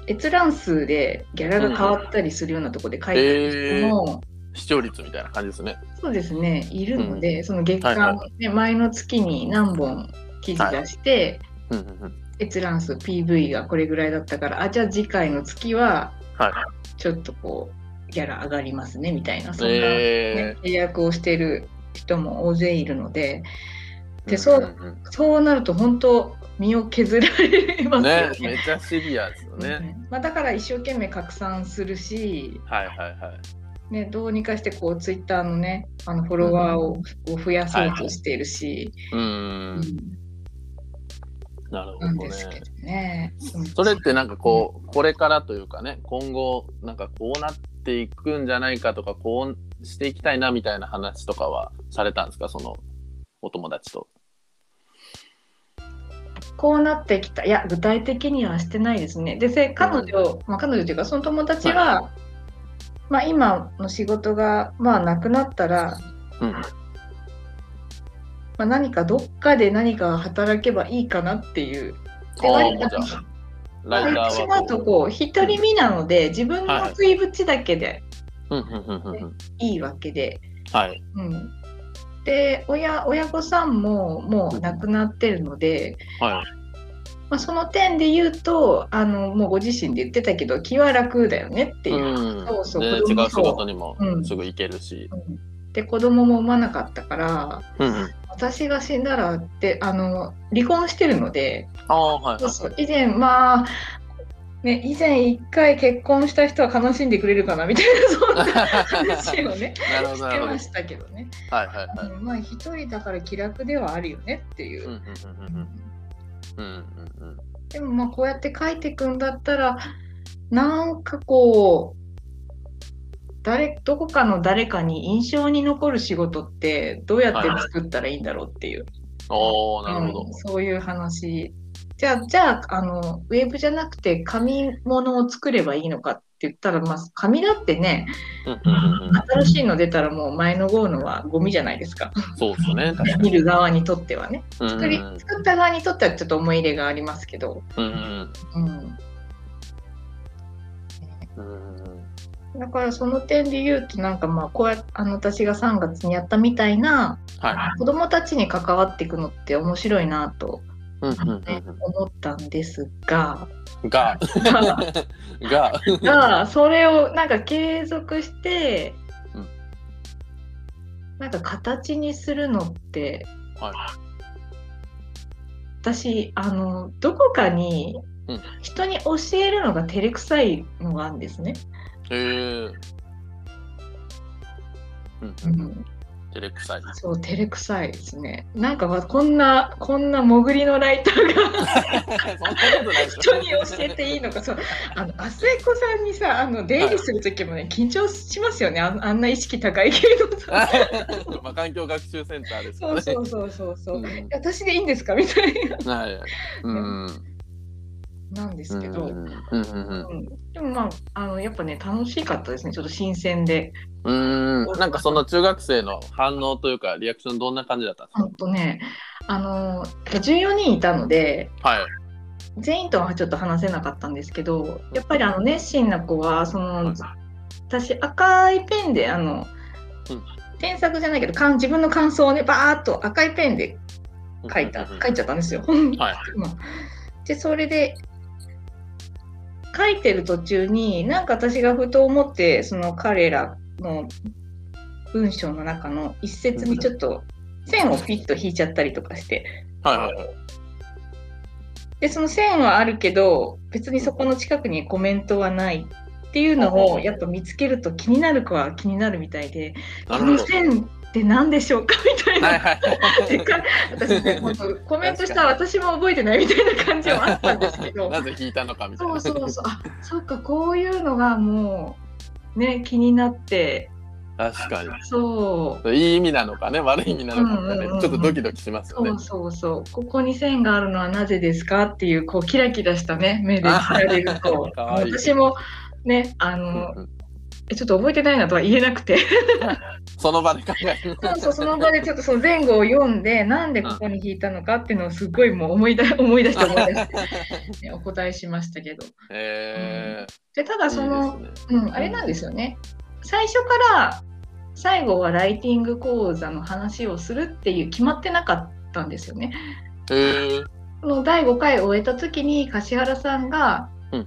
閲覧数でギャラが変わったりするようなところで書いてる人も、視聴率みたいな感じですね。そうですね。いるので、その月間、はいはね前の月に何本記事出して、うんうんうん。閲覧数 PV がこれぐらいだったからあじゃあ次回の月ははい。ちょっとこうギャラ上がりますねみたいな。そんな、ねえ契約をしている人も大勢いるので。ーでそうんんそうなると本当身を削られうんますよね。ね。めちゃシビアですよね。[LAUGHS] うん。まあ、だから一生懸命拡散するし、はいはいはい。ね、どうにかしてこうツイッターのねあのフォロワーを,、を増やそうとしているし、うーうんんなるほどね。ね。う。んそれってなんかこうこれからというかね今後なんかこうなっていくんじゃないかとかこうしていきたいなみたいな話とかはされたんですか？そのお友達と。こうなってきた。いや具体的にはしてないですね。でせ彼女、まあ、彼女というかその友達は、まあ、今の仕事がまあなくなったら、うんまあ、何かどっかで何か働けばいいかなっていう。で割とライターはうとこう独り身なので自分の食いぶちだけでうんうんうんうんうんいいわけで、はい。うん、で親親御さんももう亡くなってるので、はい。まあ、その点で言うとあのもうご自身で言ってたけど気は楽だよねっていう。うん。そうそうね違う仕事にもうん。すぐ行けるし、うんで子供も産まなかったからうんうん、私が死んだらってあの離婚してるのではいそうそう。以前まあね以前一回結婚した人は悲しんでくれるかなみたいな [LAUGHS] そんな話をねしてましたけどね、はいはいはい。うんまあ一人だから気楽ではあるよねっていう。でもまあこうやって書いていくんだったらなんかこう誰どこかの誰かに印象に残る仕事ってどうやって作ったらいいんだろうっていう、おおなるほど。うん、そういう話。じゃあじゃああのウェブじゃなくて紙物を作ればいいのかって言ったら、まあ、紙だってね新しいの出たらもう前の号のはゴミじゃないですか。そうですね。見に。る側にとってはね。うん作り作った側にとってはちょっと思い入れがありますけど、うん、うん。うんだからその点で言うとなんかまあこうやあの私が3月にやったみたいなはい。子どもたちに関わっていくのって面白いなと、うんうんうん。ね思ったんですが。うん [LAUGHS] が。が。がそれをなんか継続して、うん。なんか形にするのってはい。私あのどこかにうん。人に教えるのが照れくさいのがあるんですね。へえうんううん。ん。照れくさいそう、照れくさいですね。なんかわこんな、こんな潜りのライターが人に教えていいのか、そう、あの、アスエコさんにさ、あの、出入りする時もね、緊張しますよね。あんあんな意識高い系のさ。[LAUGHS] まあ環境学習センターですかそうそうそうそうそう。うん。え私でいいんですか？みたいな。はいうんなんですけど。でもまあ、あの、やっぱね、楽しかったですね。ちょっと新鮮で。うん。うん。なんかその中学生の反応というかリアクションどんな感じだったんですほんとね、あの、14人いたので、かはい。全員とはちょっと話せなかったんですけどやっぱりあの熱心な子はその、はい。私赤いペンであの、うん。添削じゃないけどかん自分の感想をねバーッと赤いペンで書いた書いちゃったんですよ。はいまあでそれで書いてる途中になんか私がふと思ってその彼らの文章の中の一節にちょっと線をピッと引いちゃったりとかして。はいはいはい。でその線はあるけど別にそこの近くにコメントはないっていうのをやっぱ見つけると気になる子は気になるみたいでこの線って何でしょうか？[LAUGHS] みたいな。はいはい。私ね、本当コメントした私も覚えてないみたいな感じはあったんですけど、[LAUGHS] なぜ引いたのかみたいそなうそうそう、あそうか、こういうのがもう、ね、気になって、確かに。そう、いい意味なのかね悪い意味なのかみたいうんうんちょっとドキドキしますよね。そうそうそう、ここに線があるのはなぜですか？っていう、こう、キラキラしたね、目で聞かれると。[LAUGHS] 私もね、あうんの、うんえちょっと覚えてないなとは言えなくて、[LAUGHS] その場で考える。そうそう、その場でちょっとその前後を読んで、なんでここに引いたのかっていうのをすごいもう思い出 [LAUGHS] 思い出して思い出して、ね [LAUGHS] お答えしましたけど。えでただーその、ね。うん、あれなんですよね。最初から最後はライティング講座の話をするっていう決まってなかったんですよね。へー。この第5回を終えた時に柏原さんがうんうん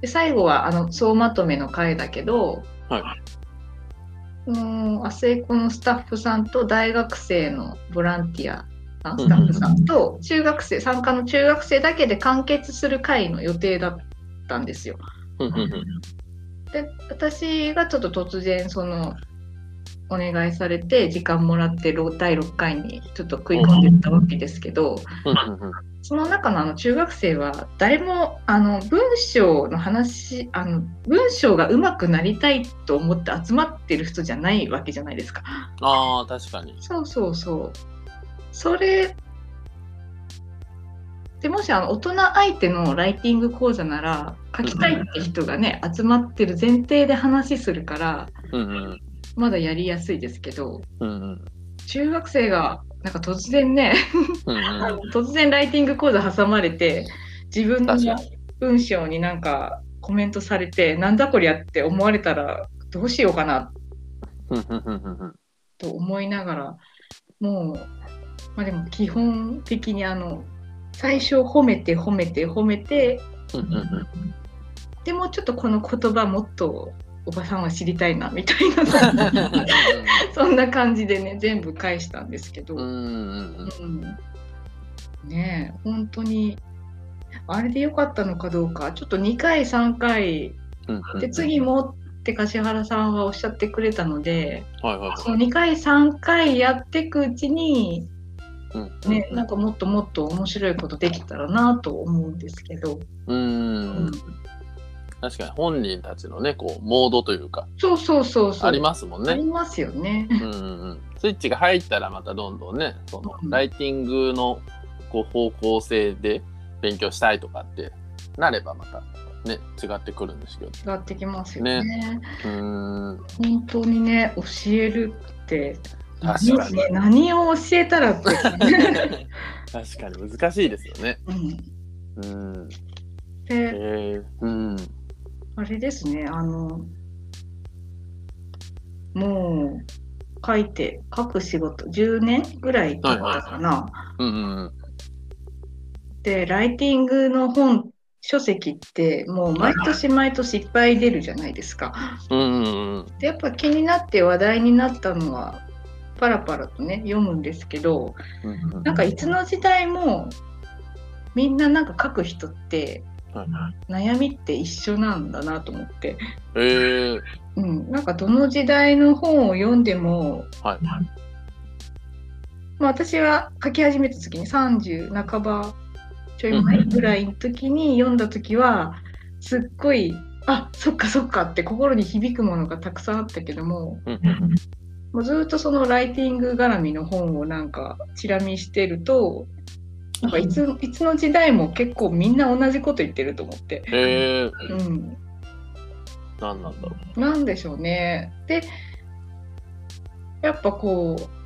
で最後はあの総まとめの回だけど、はい。うん、アセイコのスタッフさんと大学生のボランティアスタッフさんと中学生参加の中学生だけで完結する回の予定だったんですよ。で私がちょっと突然そのお願いされて時間もらってろ第6回にちょっと食い込んでったわけですけどその中のあの中学生は誰もあの文章の話あの文章が上手くなりたいと思って集まってる人じゃないわけじゃないですか。ああ確かにそうそうそう。それでもしあの大人相手のライティング講座なら書きたいって人がね集まってる前提で話するからうんうんまだやりやすいですけどうんうん中学生がなんか突然ねうんあの [LAUGHS] 突然ライティング講座挟まれて自分の文章になんかコメントされてなんだこりゃって思われたらどうしようかなと思いながらもうまあでも基本的にあの最初褒めて褒めて褒めてでもちょっとこの言葉もっとおばさんは知りたいなみたいな。[LAUGHS] そんな感じでね全部返したんですけど、うんねえ本当にあれでよかったのかどうか。ちょっと2回3回。で次もって柏原さんはおっしゃってくれたのではいはいその2回3回やっていくうちにうんねなんかもっともっと面白いことできたらなと思うんですけど、ううんん確かに本人たちのねこうモードというかそうそうそうそうありますもんね。ありますよね。うんうんうんスイッチが入ったらまたどんどんねそのうんライティングのこう方向性で勉強したいとかってなればまたね違ってくるんですけど。違ってきますよね。うーん本当にね教えるって確かに何何を教えたらって、[LAUGHS] 確かに難しいですよね。うん、うん。でえー、うん。あれですねあのもう書いて書く仕事10年ぐらい経ったかな。でライティングの本書籍ってもう毎年毎年いっぱい出るじゃないですか。でやっぱ気になって話題になったのはパラパラとね読むんですけどうんうんなんかいつの時代もみんななんか書く人って悩みって一緒なんだなと思って、え。ー、うん、なんかどの時代の本を読んでも、はい。まあ、私は書き始めた時に30半ばちょい前ぐらいの時に読んだ時はすっごいあそっかそっかって心に響くものがたくさんあったけどももうずっとそのライティング絡みの本をなんかチラ見してるとなんかいつ [LAUGHS] いつの時代も結構みんな同じこと言ってると思って。えー、うん、何なんだろう。なんでしょうね。でやっぱこう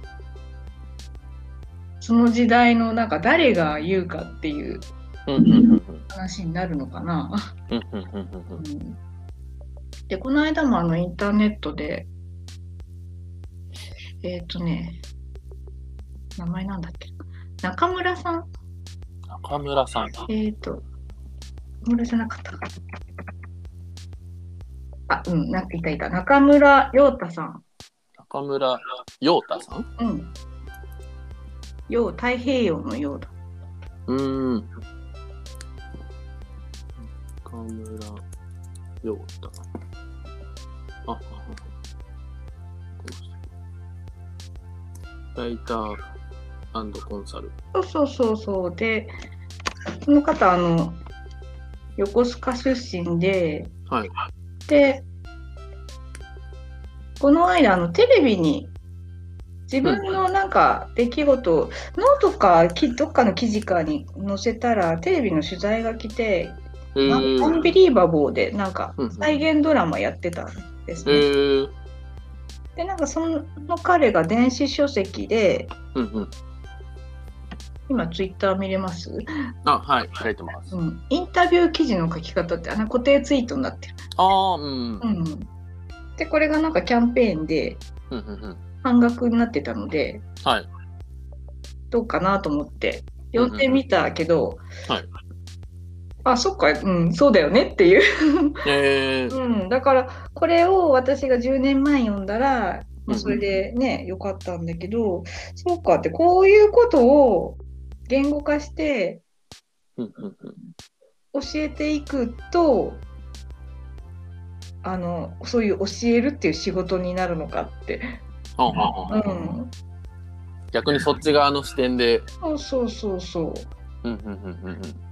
その時代のなんか誰が言うかっていう話になるのかな。うんでこの間もあのインターネットでえっ、とね名前なんだっけ中村さん中村さん。えっ、と中村じゃなかった。かあうんなんかいたいた。中村陽太さん。中村陽太さん？うん。陽太平洋の陽だうーん。中村陽太。あ、ああライターコンサル。そうそうそうそう。でこの方あの横須賀出身ではい。でこの間あのテレビに自分のなんか出来事をノート かどっかの記事かに載せたらテレビの取材が来てえアンー、ビリーバボーでなんかうんうん再現ドラマやってたんですえね。ー、でなんかその彼が電子書籍でうんうん。今ツイッター見れます、あ、はい、書いてます。うん、インタビュー記事の書き方ってあの固定ツイートになってる。ああ、うん。うんうん、でこれがなんかキャンペーンでうんうん。半額になってたのではい。どうかなと思って読んでみたけど、はいあそっか、うん、そうだよねっていう、えー、[LAUGHS] うん、だからこれを私が10年前読んだら、まあ、うんそれでね、よかったんだけどそうかってこういうことを言語化して。教えていくとあのそういう教えるっていう仕事になるのかって、はあはあはあうん、逆にそっち側の視点で。そうそうそうそ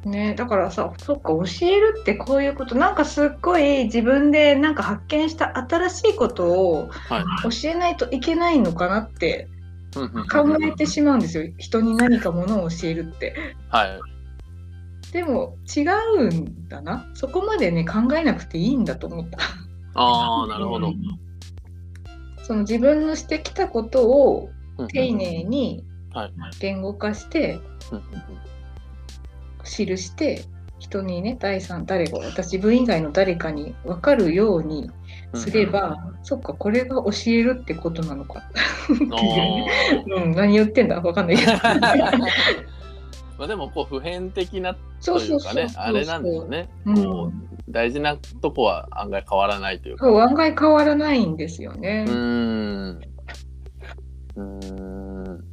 う。ね、だからさそっか教えるってこういうことなんかすっごい自分でなんか発見した新しいことをはい。教えないといけないのかなって考えてしまうんですよ人に何かものを教えるって。はい。でも違うんだなそこまでね考えなくていいんだと思った。ああなるほど。うんその自分のしてきたことをうん丁寧にはい言語化して記して人にね第三誰か私自分以外の誰かに分かるようにうんすれば、そっかこれが教えるってことなのか [LAUGHS] うん、何言ってんだ分かんないけど [LAUGHS] まあでもこう普遍的なといそうかねあれなんですよね。うん大事なとこは案外変わらないというか。そう案外変わらないんですよねう。ーん。うーん。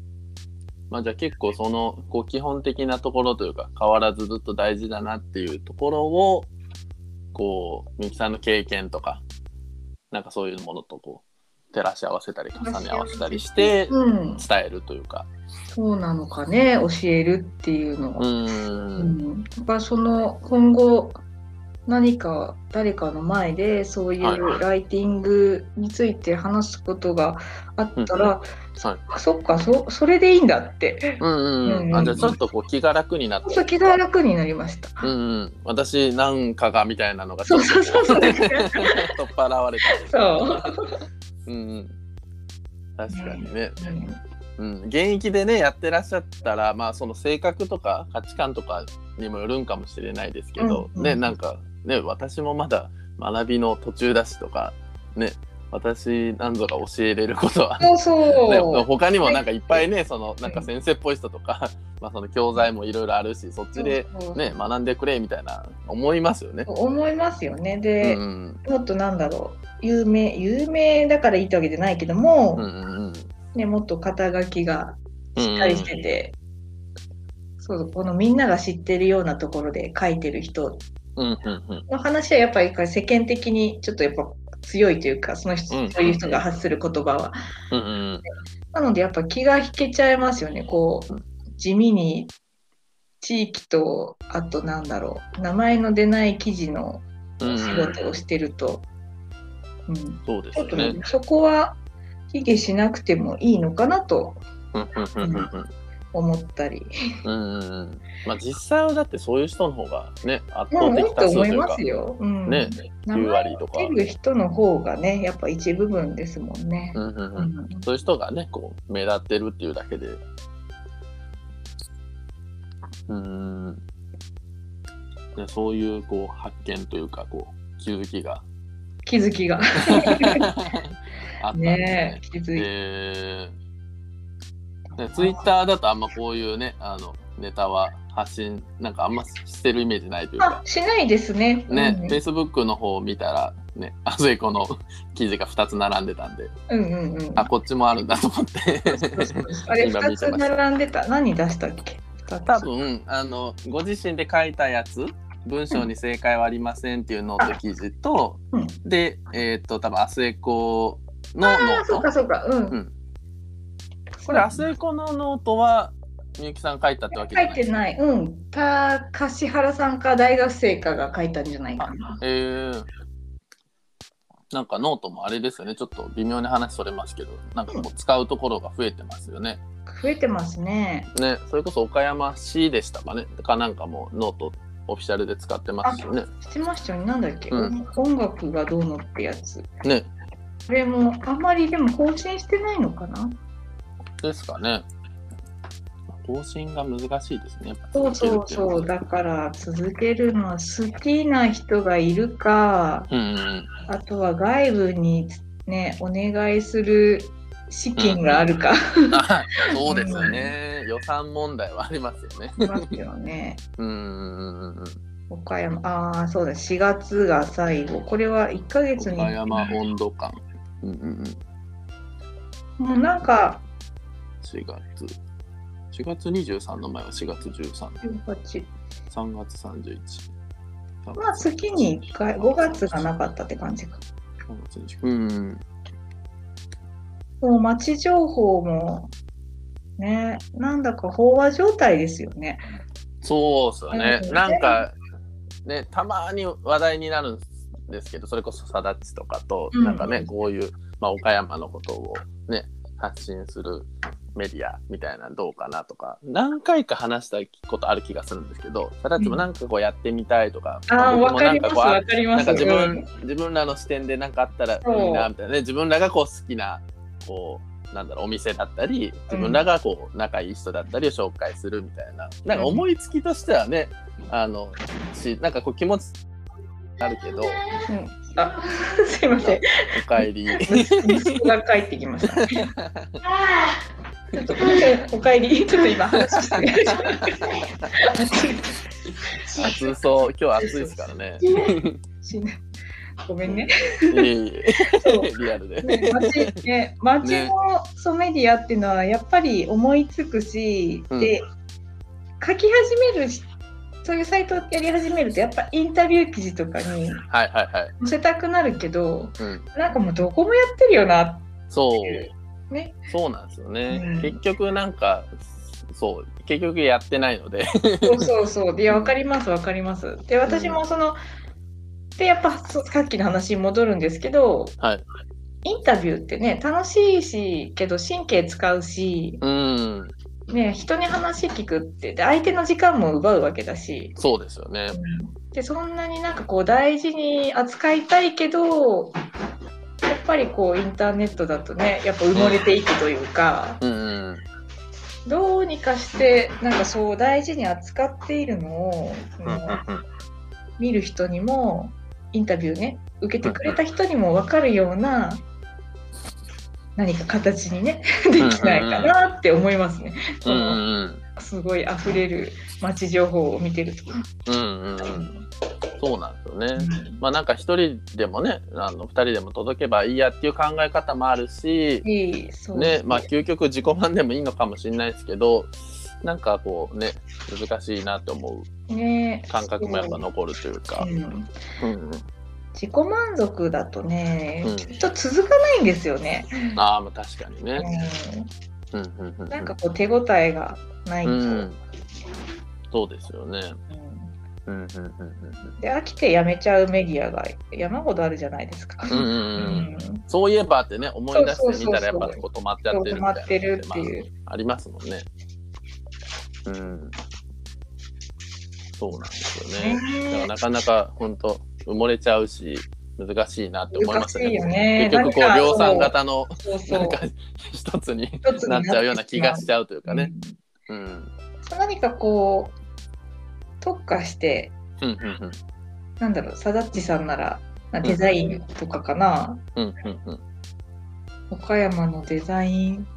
まあじゃあ結構そのこう基本的なところというか変わらずずっと大事だなっていうところをこうみゆきさんの経験とかなんかそういうものとこう照らし合わせたり重ね合わせたりしてうん、伝えるというか。そうなのかね教えるっていうのは。うー。うんその今後何か誰かの前でそういはいうライティングについて話すことがあったら、はい。あそっかそそれでいいんだってうんうんうんう。うんんあじゃあちょっとこう気が楽になって。そう気が楽になりました。うんうん。私なんかがみたいなのがちそうょっとそうそうそう。[LAUGHS] 取っ払われたり。そう。うんうん。確かにね。うんうん、現役でねやってらっしゃったらまあその性格とか価値観とかにもよるんかもしれないですけど、うんうんねなんかね私もまだ学びの途中だしとかね私なんぞが教えれることは、そうそう。ね、他にもなんかいっぱいねそのなんか先生っぽい人とか、[LAUGHS] まあその教材もいろいろあるしそっちでね学んでくれみたいな思いますよね。思いますよね。うで、んもっとなんだろう。有名有名だからいいってわけじゃないけども、うんうんうん。ね、もっと肩書きがしっかりしてて、そうこのみんなが知ってるようなところで書いてる人うんうんうんの話はやっぱり世間的にちょっとやっぱ強いというかその人、うんそういう人が発する言葉は。うんうんなのでやっぱ気が引けちゃいますよね。こう地味に地域とあとなんだろう名前の出ない記事のうんうん仕事をしてると、うんそうでちょっとすよねね。そこは卑下しなくてもいいのかなと。うんうんうんうんうん思ったり。うんうんうんまあ実際はだってそういう人の方がね圧倒的多と思いま数というかすよ。うん、ね9名前割とか、出る人の方がね、やっぱ一部分ですもんね。うんうんう、うんんそういう人がねこう目立ってるっていうだけでうーんでそういうこう発見というかこう気づきが気づきが。[LAUGHS] あったねね気づいて。えー、ツイッターだとあんまこういうねあのネタは発信なんかあんましてるイメージないというあか、しないですね。ね、うん Facebook の方を見たらねあそこの記事が2つ並んでたんでうんうんうん。あこっちもあるんだと思ってあれ [LAUGHS] 今二つ並んでた。何出したっけ？多分あのご自身で書いたやつ文章に正解はありませんっていうノート記事と、うんでえっ、と多分アスエコのノああ、そうートかそうか。うん。うんこれアスエコのノートはみゆきさん書いたってわけじ書ゃない？いてない。うん。た樫原さんか大学生かが書いたんじゃないかな。えー、なんかノートもあれですよねちょっと微妙に話それますけどなんかこう使うところが増えてますよね。増えてますね。ねそれこそ岡山市でしたかねかなんかもノートオフィシャルで使ってますよね。してましたよね。なんだっけ、うん音楽がどうのってやつ。ねこれもあんまりでも更新してないのかな？ですかね。更新が難しいですね。そうそうそう。だから続けるのは好きな人がいるか、うんうんあとは外部にね、お願いする資金があるか。[LAUGHS] そうですよね。予算問題はありますよね。いますよね。[LAUGHS] うんうんうんうん。岡山、ああ、そうだ、4月が最後。これは1ヶ月に。岡山温度感。うんうんうん。もうなんか、4月。4月23の前は4月13。18 3月31。まあ月に1回、5月がなかったって感じか。3月29うん。もう街情報も、ね、なんだか飽和状態ですよね。そうっすよね。うんなんか、ね、たまに話題になるんですけど、それこそさだっちとかと、うんなんかね、こういう、まあ、岡山のことをね、発信するメディアみたいなのどうかなとか何回か話したことある気がするんですけどさらちもなんかこうやってみたいとか、ああ、僕わかります、もなんかこうわかります。なんか自分、うん自分らの視点で何かあったらいいなみたいなね自分らがこう好きなこうなんだろうお店だったり自分らがこう仲いい人だったりを紹介するみたいな、なんか思いつきとしてはねあのしなんかこう気持ちあるけどうんあ、すいません。おかえり [LAUGHS] 息子が帰ってきました。[LAUGHS] ちょっと、お帰り、ちょっと今話して。暑そう。今日暑いですからね。ごめんね。リアルで、ね街ね街ねのそうメディアっていうのはやっぱり思いつくし、うん。で書き始めるしそういうサイトやり始めるとやっぱインタビュー記事とかにはいはいはい、載せたくなるけどうん、なんかもうどこもやってるよなそうね。そうなんですよね、うん。結局なんかそう結局やってないので。そうそうそう。いや、わかります、わかります。で、私もその、で、やっぱさっきの話に戻るんですけど、はい。インタビューってね、楽しいし、けど神経使うし、うん。ね、人に話聞くって、で、相手の時間も奪うわけだし、そうですよね。で、そんなになんかこう大事に扱いたいけど、やっぱりこうインターネットだとね、やっぱ埋もれていくというか、うんうん。どうにかして、なんかそう大事に扱っているのを、そのうん見る人にもインタビューね受けてくれた人にも分かるような何か形にねできないかなって思いますね。うんうん。すごい溢れる街情報を見てると。うんうんうんそうなんですよね。まあなんか一人でもねあの二人でも届けばいいやっていう考え方もあるし、いいそうねまあ究極自己満でもいいのかもしれないですけどなんかこうね難しいなと思うね感覚もやっぱ残るというかう。んうんうん、自己満足だとね、うんきっと続かないんですよね。ああまあ確かにね。ううんうんうんん、なんかこう手応えがないと。うんそうですよね。で飽きてやめちゃうメディアが山ほどあるじゃないですか。うんうんうんうんそういえばってね思い出してみたらやっぱこう止まっちゃってるみたいなの止まってるっていうまあありますもんね。うん。そうなんですよね。だからなかなか本当埋もれちゃうし難しいなって思います難しいよね結局こう量産型のなんか一つに一つになっちゃうような気がしちゃうというかね。うんうん。何かこう特化してうんうんなんだろうサダッチさんならなデザインとかかな、うんうんうん岡山のデザイン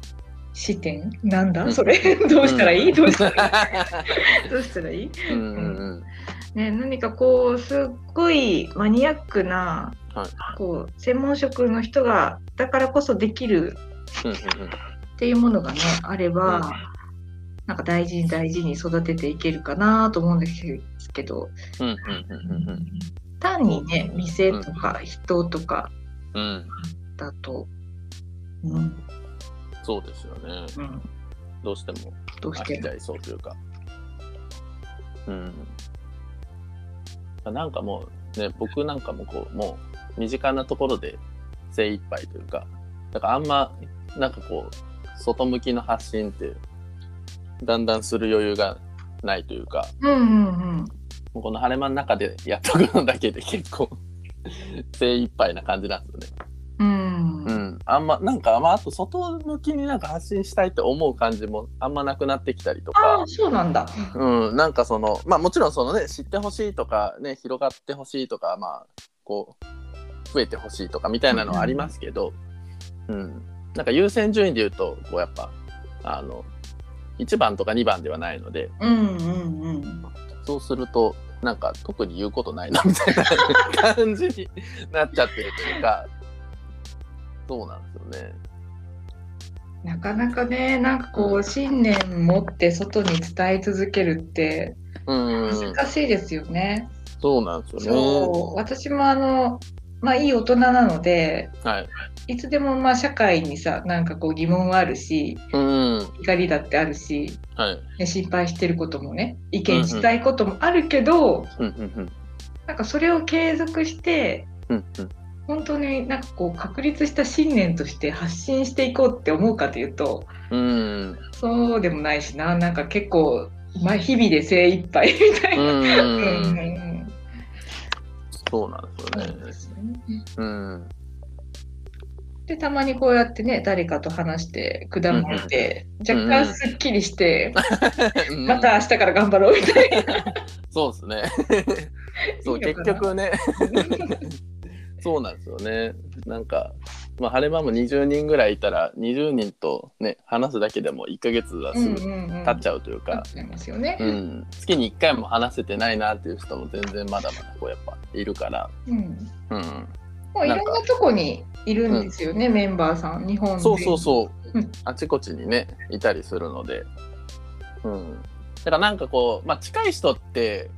視点？なんだ、うん。それ？[LAUGHS] どうしたらいい、うん。どうしたらいい？[LAUGHS] どうしたらいい、うんうんうん。ね、何かこうすっごいマニアックな、はい。こう専門職の人がだからこそできるうんうん。っていうものがねあれば、うんなんか大事に大事に育てていけるかなと思うんですけど、うんうんうんうん単にね店とか人とかうんうんだと、うんそうですよね。うん、どうしてもどうしても飽きちゃいそうというか。うん。なんかもうね、僕なんかもこう、もう身近なところで精一杯というか、だからあんま、なんかこう、外向きの発信って、だんだんする余裕がないというか、うんうんうんもうこの晴れ間の中でやっとくのだけで結構 [LAUGHS] 精一杯な感じなんですよね。うんうん。あんま、なんか、まあ、あと外向きになんか発信したいって思う感じもあんまなくなってきたりとあかあ、そうなんだ。うん、なんかその、まあもちろんそのね、知ってほしいとか、ね、広がってほしいとか、まあ、こう、増えてほしいとかみたいなのはありますけど、うん。なんか優先順位で言うと、こうやっぱ、あの、1番とか2番ではないので、うんうんうん。そうすると、なんか特に言うことないなみたいな感じになっちゃってるというか、そうなんですよね。なかなかね、なんかこう、信念持って外に伝え続けるってうん、難しいですよね。そうなんですよね。私もあの、まあいい大人なので、はい。いつでもまあ社会にさ、なんかこう疑問はあるし、うん。怒りだってあるし、はい。ね心配してることもね、意見したいこともあるけど、うんうんうん。なんかそれを継続して、うんうん。本当になんかこう確立した信念として発信していこうって思うかというとうん。そうでもないしななんか結構、まあ、日々で精一杯みたいな。うん。うんうんそうなんでですよね。うん。でたまにこうやってね誰かと話してくだまって、うん若干すっきりして、うんまた明日から頑張ろうみたいな。[LAUGHS] そうですね。そう、結局ね。[LAUGHS] そうなんですよね。なんか、まあ、晴れ間も20人ぐらいいたら、20人とね、話すだけでも1ヶ月はすぐ経っちゃうというか、ね。うん、月に1回も話せてないなっていう人も全然まだまだこうやっぱいるから、うん。うん、もういろんなとこにいるんですよね、メンバーさん、日本で。そうそうそう。うん、あちこちにねいたりするので、うん、だからなんかこう、まあ、近い人って、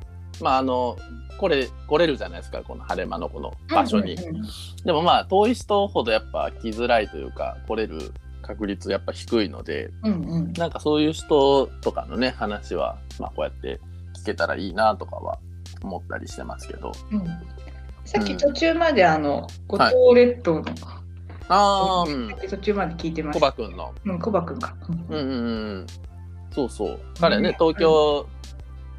まあ、あの来れ来れるじゃないですかこの晴れ間のこの場所に、うんうんうんでもまあ遠い人ほどやっぱ来づらいというか来れる確率やっぱ低いのでうんうん。なんかそういう人とかのね話は、まあ、こうやって聞けたらいいなとかは思ったりしてますけど。うん。さっき途中まであの五島列島の、ああうん。さっき途中まで聞いてまコした。バくんの。うん、コバくんか。うんうんうん。そうそう。彼ねね東京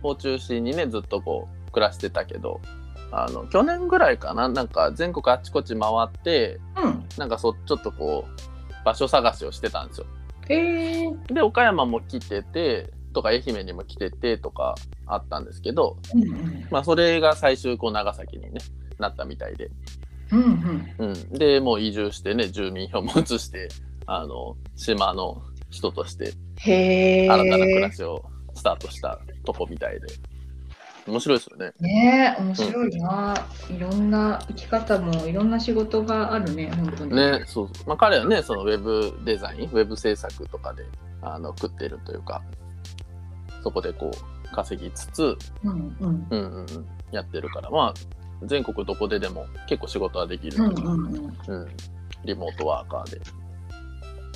を中心にねずっとこう暮らしてたけどあの去年ぐらいかななんか全国あちこち回ってうん。なんかそちょっとこう場所探しをしてたんですよ。えー、で岡山も来ててとか愛媛にも来ててとかあったんですけどうんうん。まあそれが最終こう長崎にねなったみたいで、うんうん。うん、でもう移住してね住民票も移してあの島の人として。新たな暮らしをスタートしたとこみたいで面白いですよね。ねえ、面白いな、いろんな生き方もいろんな仕事があるね、本当に。ねそうそうまあ、彼はねそのウェブデザインウェブ制作とかであの食ってるというかそこでこう稼ぎつつ、うんうん。うんうんうん、やってるからまあ全国どこででも結構仕事はできるので、うんうんうん。うんリモートワーカーで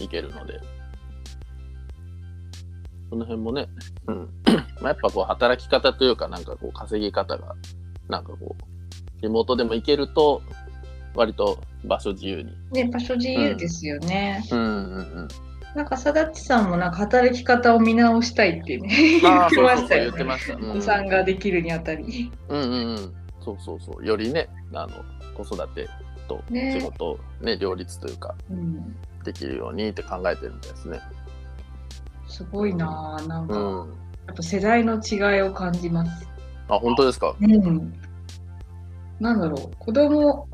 いけるのでその辺もね、うんまあ、やっぱこう働き方というかなんかこう稼ぎ方がなんかこうリモートでもいけると割と場所自由に。ね、場所自由ですよね。うんうんうん、なんか、さだっちさんもなんか働き方を見直したいってね、言ってましたよね。お子さんができるにあたり。うんうんうん、そうそうそうよりねあの子育てとね仕事をね両立というかうん。できるようにって考えてるみたいですね。すごいなあなんか、うん、やっぱ世代の違いを感じます。あ本当ですか？うん。なんだろう、子供、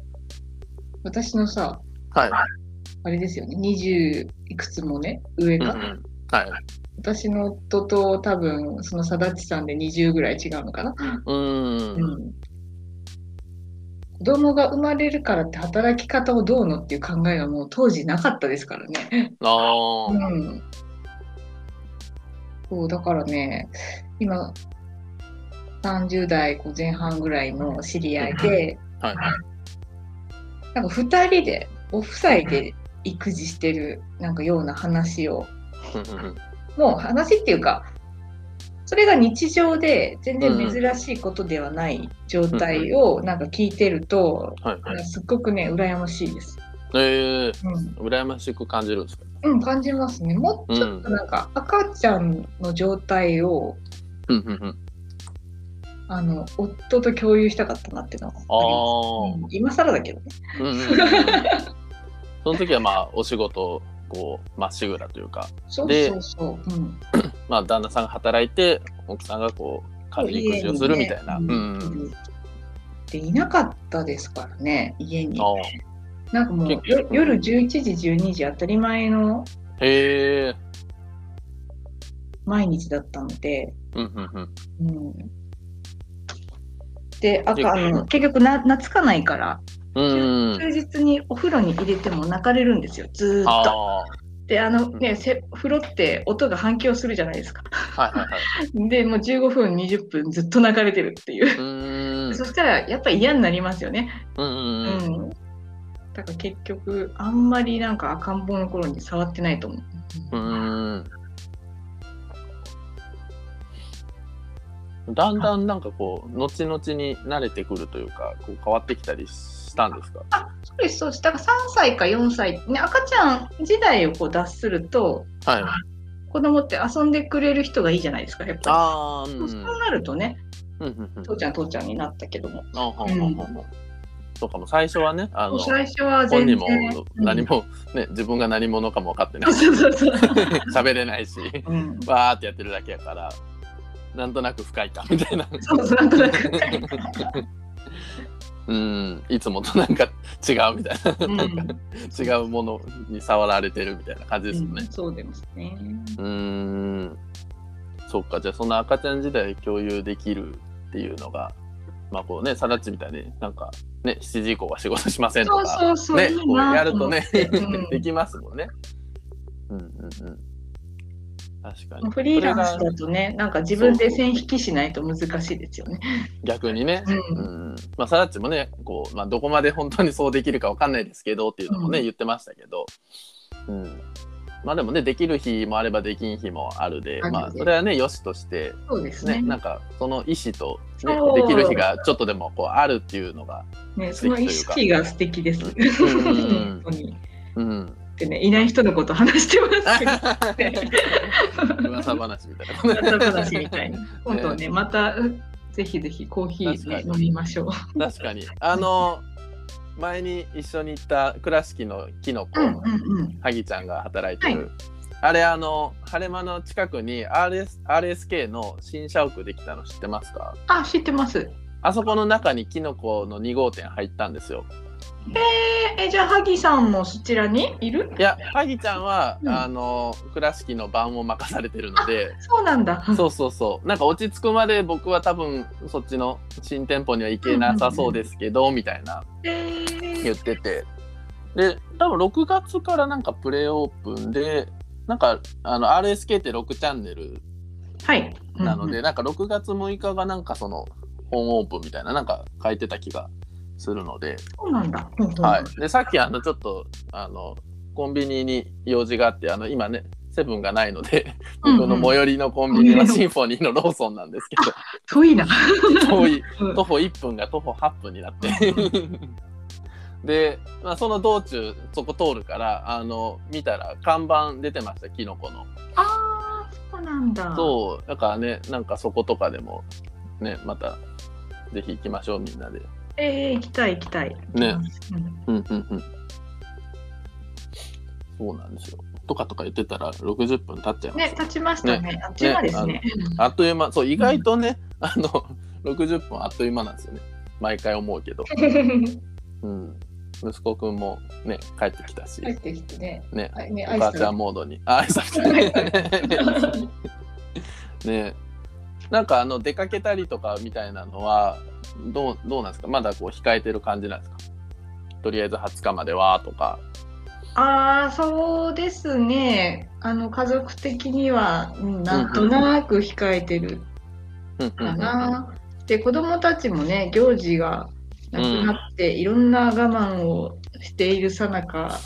私のさ、はい。あれですよね、20いくつもね、上か。うんうん、はい。私の夫と多分、そのさだっちさんで20ぐらい違うのかな。うん。うん。子供が生まれるからって働き方をどうのっていう考えがもう当時なかったですからね。ああ、うん。そう、だからね、今、30代前半ぐらいの知り合いで、はい。なんか2人で、お夫妻で育児してるなんかような話を、もう話っていうか、それが日常で全然珍しいことではない状態をなんか聞いてると。すっごくね、羨ましいです。ええうん羨ましく感じるんですか？うん、感じますね。もうちょっとなんか赤ちゃんの状態を、うんうんうん。あの夫と共有したかったなっていうのはああ、うん今更だけどね。うんうんうん。[LAUGHS] その時はまあお仕事こうまっしぐらというか、そうでそうそう。うん、まあ旦那さんが働いて奥さんがこう家事育児をするみたいな。ねうんうん。うんでいなかったですからね、家に。あなんかもう夜11時、12時当たり前の。毎日だったので、うんうんうん。うん、であでかあの結局な懐かないから、うんうん。休日にお風呂に入れても泣かれるんですよ、ずーっと。で、あのね、せ風呂って音が反響するじゃないですか。はいはいはい。[LAUGHS] で、もう15分、20分ずっと泣かれてるっていう。そしたらやっぱ嫌になりますよね。うん。うん。だから結局、あんまりなんか赤ん坊の頃に触ってないと思う。うーん。だんだんなんかこう後々に慣れてくるというかこう変わってきたりしたんですか？あそうですそうですだから3歳か4歳、ね、赤ちゃん時代をこう脱するとはい子供って遊んでくれる人がいいじゃないですかやっぱああ、り、うん。そうなるとねうんうんうん。父ちゃん父ちゃんになったけどもあはははうかも最初はね、あの最初は本全人然も何もね、自分が何者かも分かってない。[LAUGHS] 喋れないし、うん、わーってやってるだけやから、なんとなく深いかみたいな。そうそうなんとなく、うん、いつもとなんか違うみたいな、うん。なんか違うものに触られてるみたいな感じですよね。そうですね。うーん、そっか、じゃあその赤ちゃん時代共有できるっていうのが、まあこうね、さらっちみたいになんかね、7時以降は仕事しませんとそうか、そうそう、ね、こうなやるとね、うんできますもんね。うんうんうん。確かに。フリーランスだとね、なんか自分で線引きしないと難しいですよね。逆にね、うんうんまあ、さらっちもね、こう、まあ、どこまで本当にそうできるかわかんないですけどっていうのもね、うん言ってましたけど、うん。まあでもね、できる日もあればできん日もあるで、まあ、それはね、よしとして、ね、そうですね。なんか、その意思と、ねできる日がちょっとでもこうあるっていうのが、ね、その意識が素敵です。ん本当に。うん。でね、いない人のこと話してますけど、ね、噂話みたいな。噂話みたいに。[LAUGHS] 今度ね、またぜひぜひコーヒー、ね、飲みましょう。確かに。あの、前に一緒に行った倉敷のキノコ。萩ちゃんが働いてる、はあれあの晴れ間の近くに RS RSK の新社屋できたの知ってますか？あ、知ってます。あそこの中にキノコの2号店入ったんですよえー、えじゃあ、萩さんもそちらに？いる？いや萩ちゃんは、うん。あの倉敷の番を任されてるので。そうなんだ。そうそうそう。なんか落ち着くまで僕は多分そっちの新店舗には行けなさそうですけど、みたいな。え言ってて。で多分6月からなんかプレオープンでなんかあの RSK って6チャンネルはい。なので、うんうん。なんか6月6日がなんかその本オープンみたいななんか書いてた気がするので、そうなんだ。うんうんはい、でさっきあのちょっとあのコンビニに用事があってあの今ねセブンがないのでうんうん僕の最寄りのコンビニはシンフォニーのローソンなんですけ遠いな。ど遠いうん徒歩1分が徒歩8分になって [LAUGHS] で、まあ、その道中そこ通るからあの見たら看板出てましたキノコの。ああ、そうなんだ。そう、だからね、なんかそことかでも、ね、また、ぜひ行きましょう、みんなで。えー、行きたい行きたい。ねうん。うん、うん、うん。そうなんですよ。とかとか言ってたら、60分経っちゃいまね、す。立ちましたね。あっちがですね。あっという間、そう、意外とね、あの、60分あっという間なんですよね。毎回思うけど。[LAUGHS] うん。息子くんもね、帰ってきたし、入ってきてね。ね、あね、お母ちゃんモードに。あ、挨拶 [LAUGHS] ねなんかあの出かけたりとかみたいなのはどうどうなんですか？まだこう控えてる感じなんですか？とりあえず20日まではとか。ああ、そうですね。あの、家族的には、うんなんとなく控えてるかうんな。で、子供たちもね、行事がなくなって、いろんな我慢をしているさなか、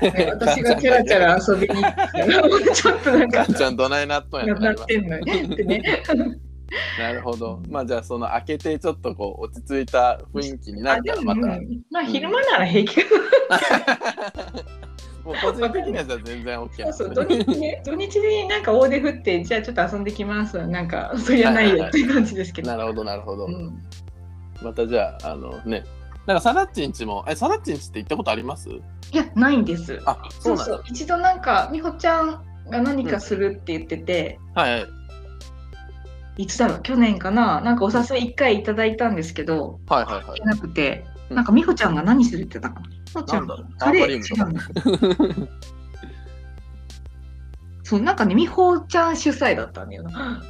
ね [LAUGHS] 私がチャラチャラ遊びに行って、[LAUGHS] ちょっとなんか母、ちゃんどないなっとんやとなってんのよね。[LAUGHS] なるほど。まあじゃあその開けてちょっとこう落ち着いた雰囲気になったらまた。うんまあ、昼間なら平気かもう個人的にはじゃあ全然 OK な。そうそう、土日ね、土日になんか大手振って、じゃあちょっと遊んできます。なんか、そりゃないよっていう感じですけど。なるほどなるほど。うんまたじゃああのね。なんかサラッチンチもえサラッチンチって行ったことあります？いや、ないんです。あそそうそう。一度なんか、美穂ちゃんが何かするって言ってて、はいはいいつだろう、去年かな、なんかお誘い一回いただいたんですけど、はいはいはい。なくて、うんなんか美穂ちゃんが何するって言ってたかな。美穂ちゃんなんカレー違うの [LAUGHS] そう、なんかね、美穂ちゃん主催だったんだよな。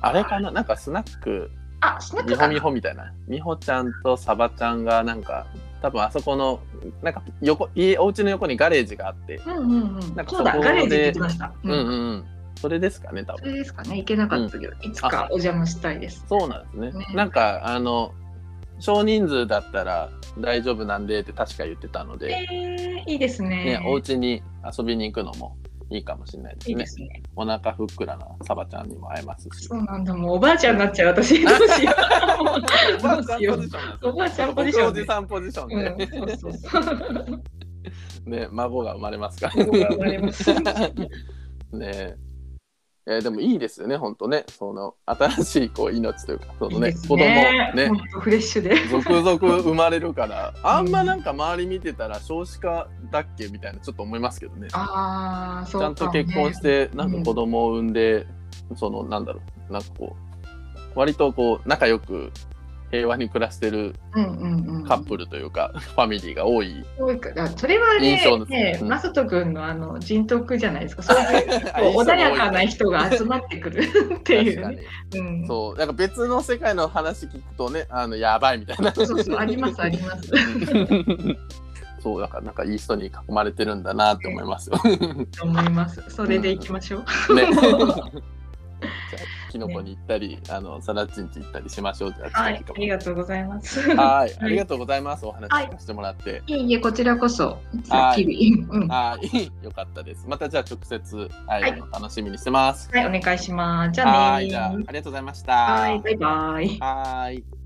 あれかな？なんかスナックあ、スナックかなみほみほみたいな。みほちゃんとサバちゃんがなんか多分あそこのなんか横家お家の横にガレージがあって、うんうんうん。なんかそうだ、ガレージって言ってました。うん、うんうんそれですかね多そ分。れですかね、行けなかったけど、いつかお邪魔したいです。そうなんですね。ねなんかあの少人数だったら大丈夫なんでって確か言ってたので、えー、いいですね。ねお家に遊びに行くのもいいかもしれないですねいいで。すね。お腹ふっくらなサバちゃんにも会えますし。そうなんだ、もうおばあちゃんになっちゃう、私。[LAUGHS] どうしよう。おばあどうしようちゃんポジ。ションおばあちゃんポジシ僕ョンで。おじさんポジションで、うん、そうそうそう。[LAUGHS] ね、孫が生まれますから孫が生まれます [LAUGHS] ねえーでもいいですよね、本当ね、その新しいこう命というか、そのね、いいです子供ね。フレッシュで。続々生まれるから、[LAUGHS] あんまなんか周り見てたら少子化だっけみたいなちょっと思いますけどね。ああ、そうちゃんと結婚して、なんか子供を産んで、そのなんだろう、なんかこう、割とこう仲良く平和に暮らしてるうんうんうん。カップルというか、ファミリーが多い。そうかあそれはねね、うんマサト君のあの人徳じゃないですか。そういう [LAUGHS] 穏やかな人人が集まってくる [LAUGHS] っていうね。に。うん、そう、なんか別の世界の話聞くとね、あのやばいみたいな。そうそうありますあります。[LAUGHS] そうだからなんかいい人に囲まれてるんだなって思いますよ。と思います。それでいきましょう。ね。じゃあキノコに行ったり、あのサラッチンチ行ったりしましょう。じゃあはい、ありがとうございます。[LAUGHS] はい、ありがとうございます。お話聞かせてもらって。いえいえ、こちらこそ。はい。[LAUGHS] うん。ははい、[LAUGHS] よかったです。またじゃあ直接会えるの楽しみにしてます。い、お願いします。じゃあねはい、じゃあありがとうございました。はい、バイバイ。はい。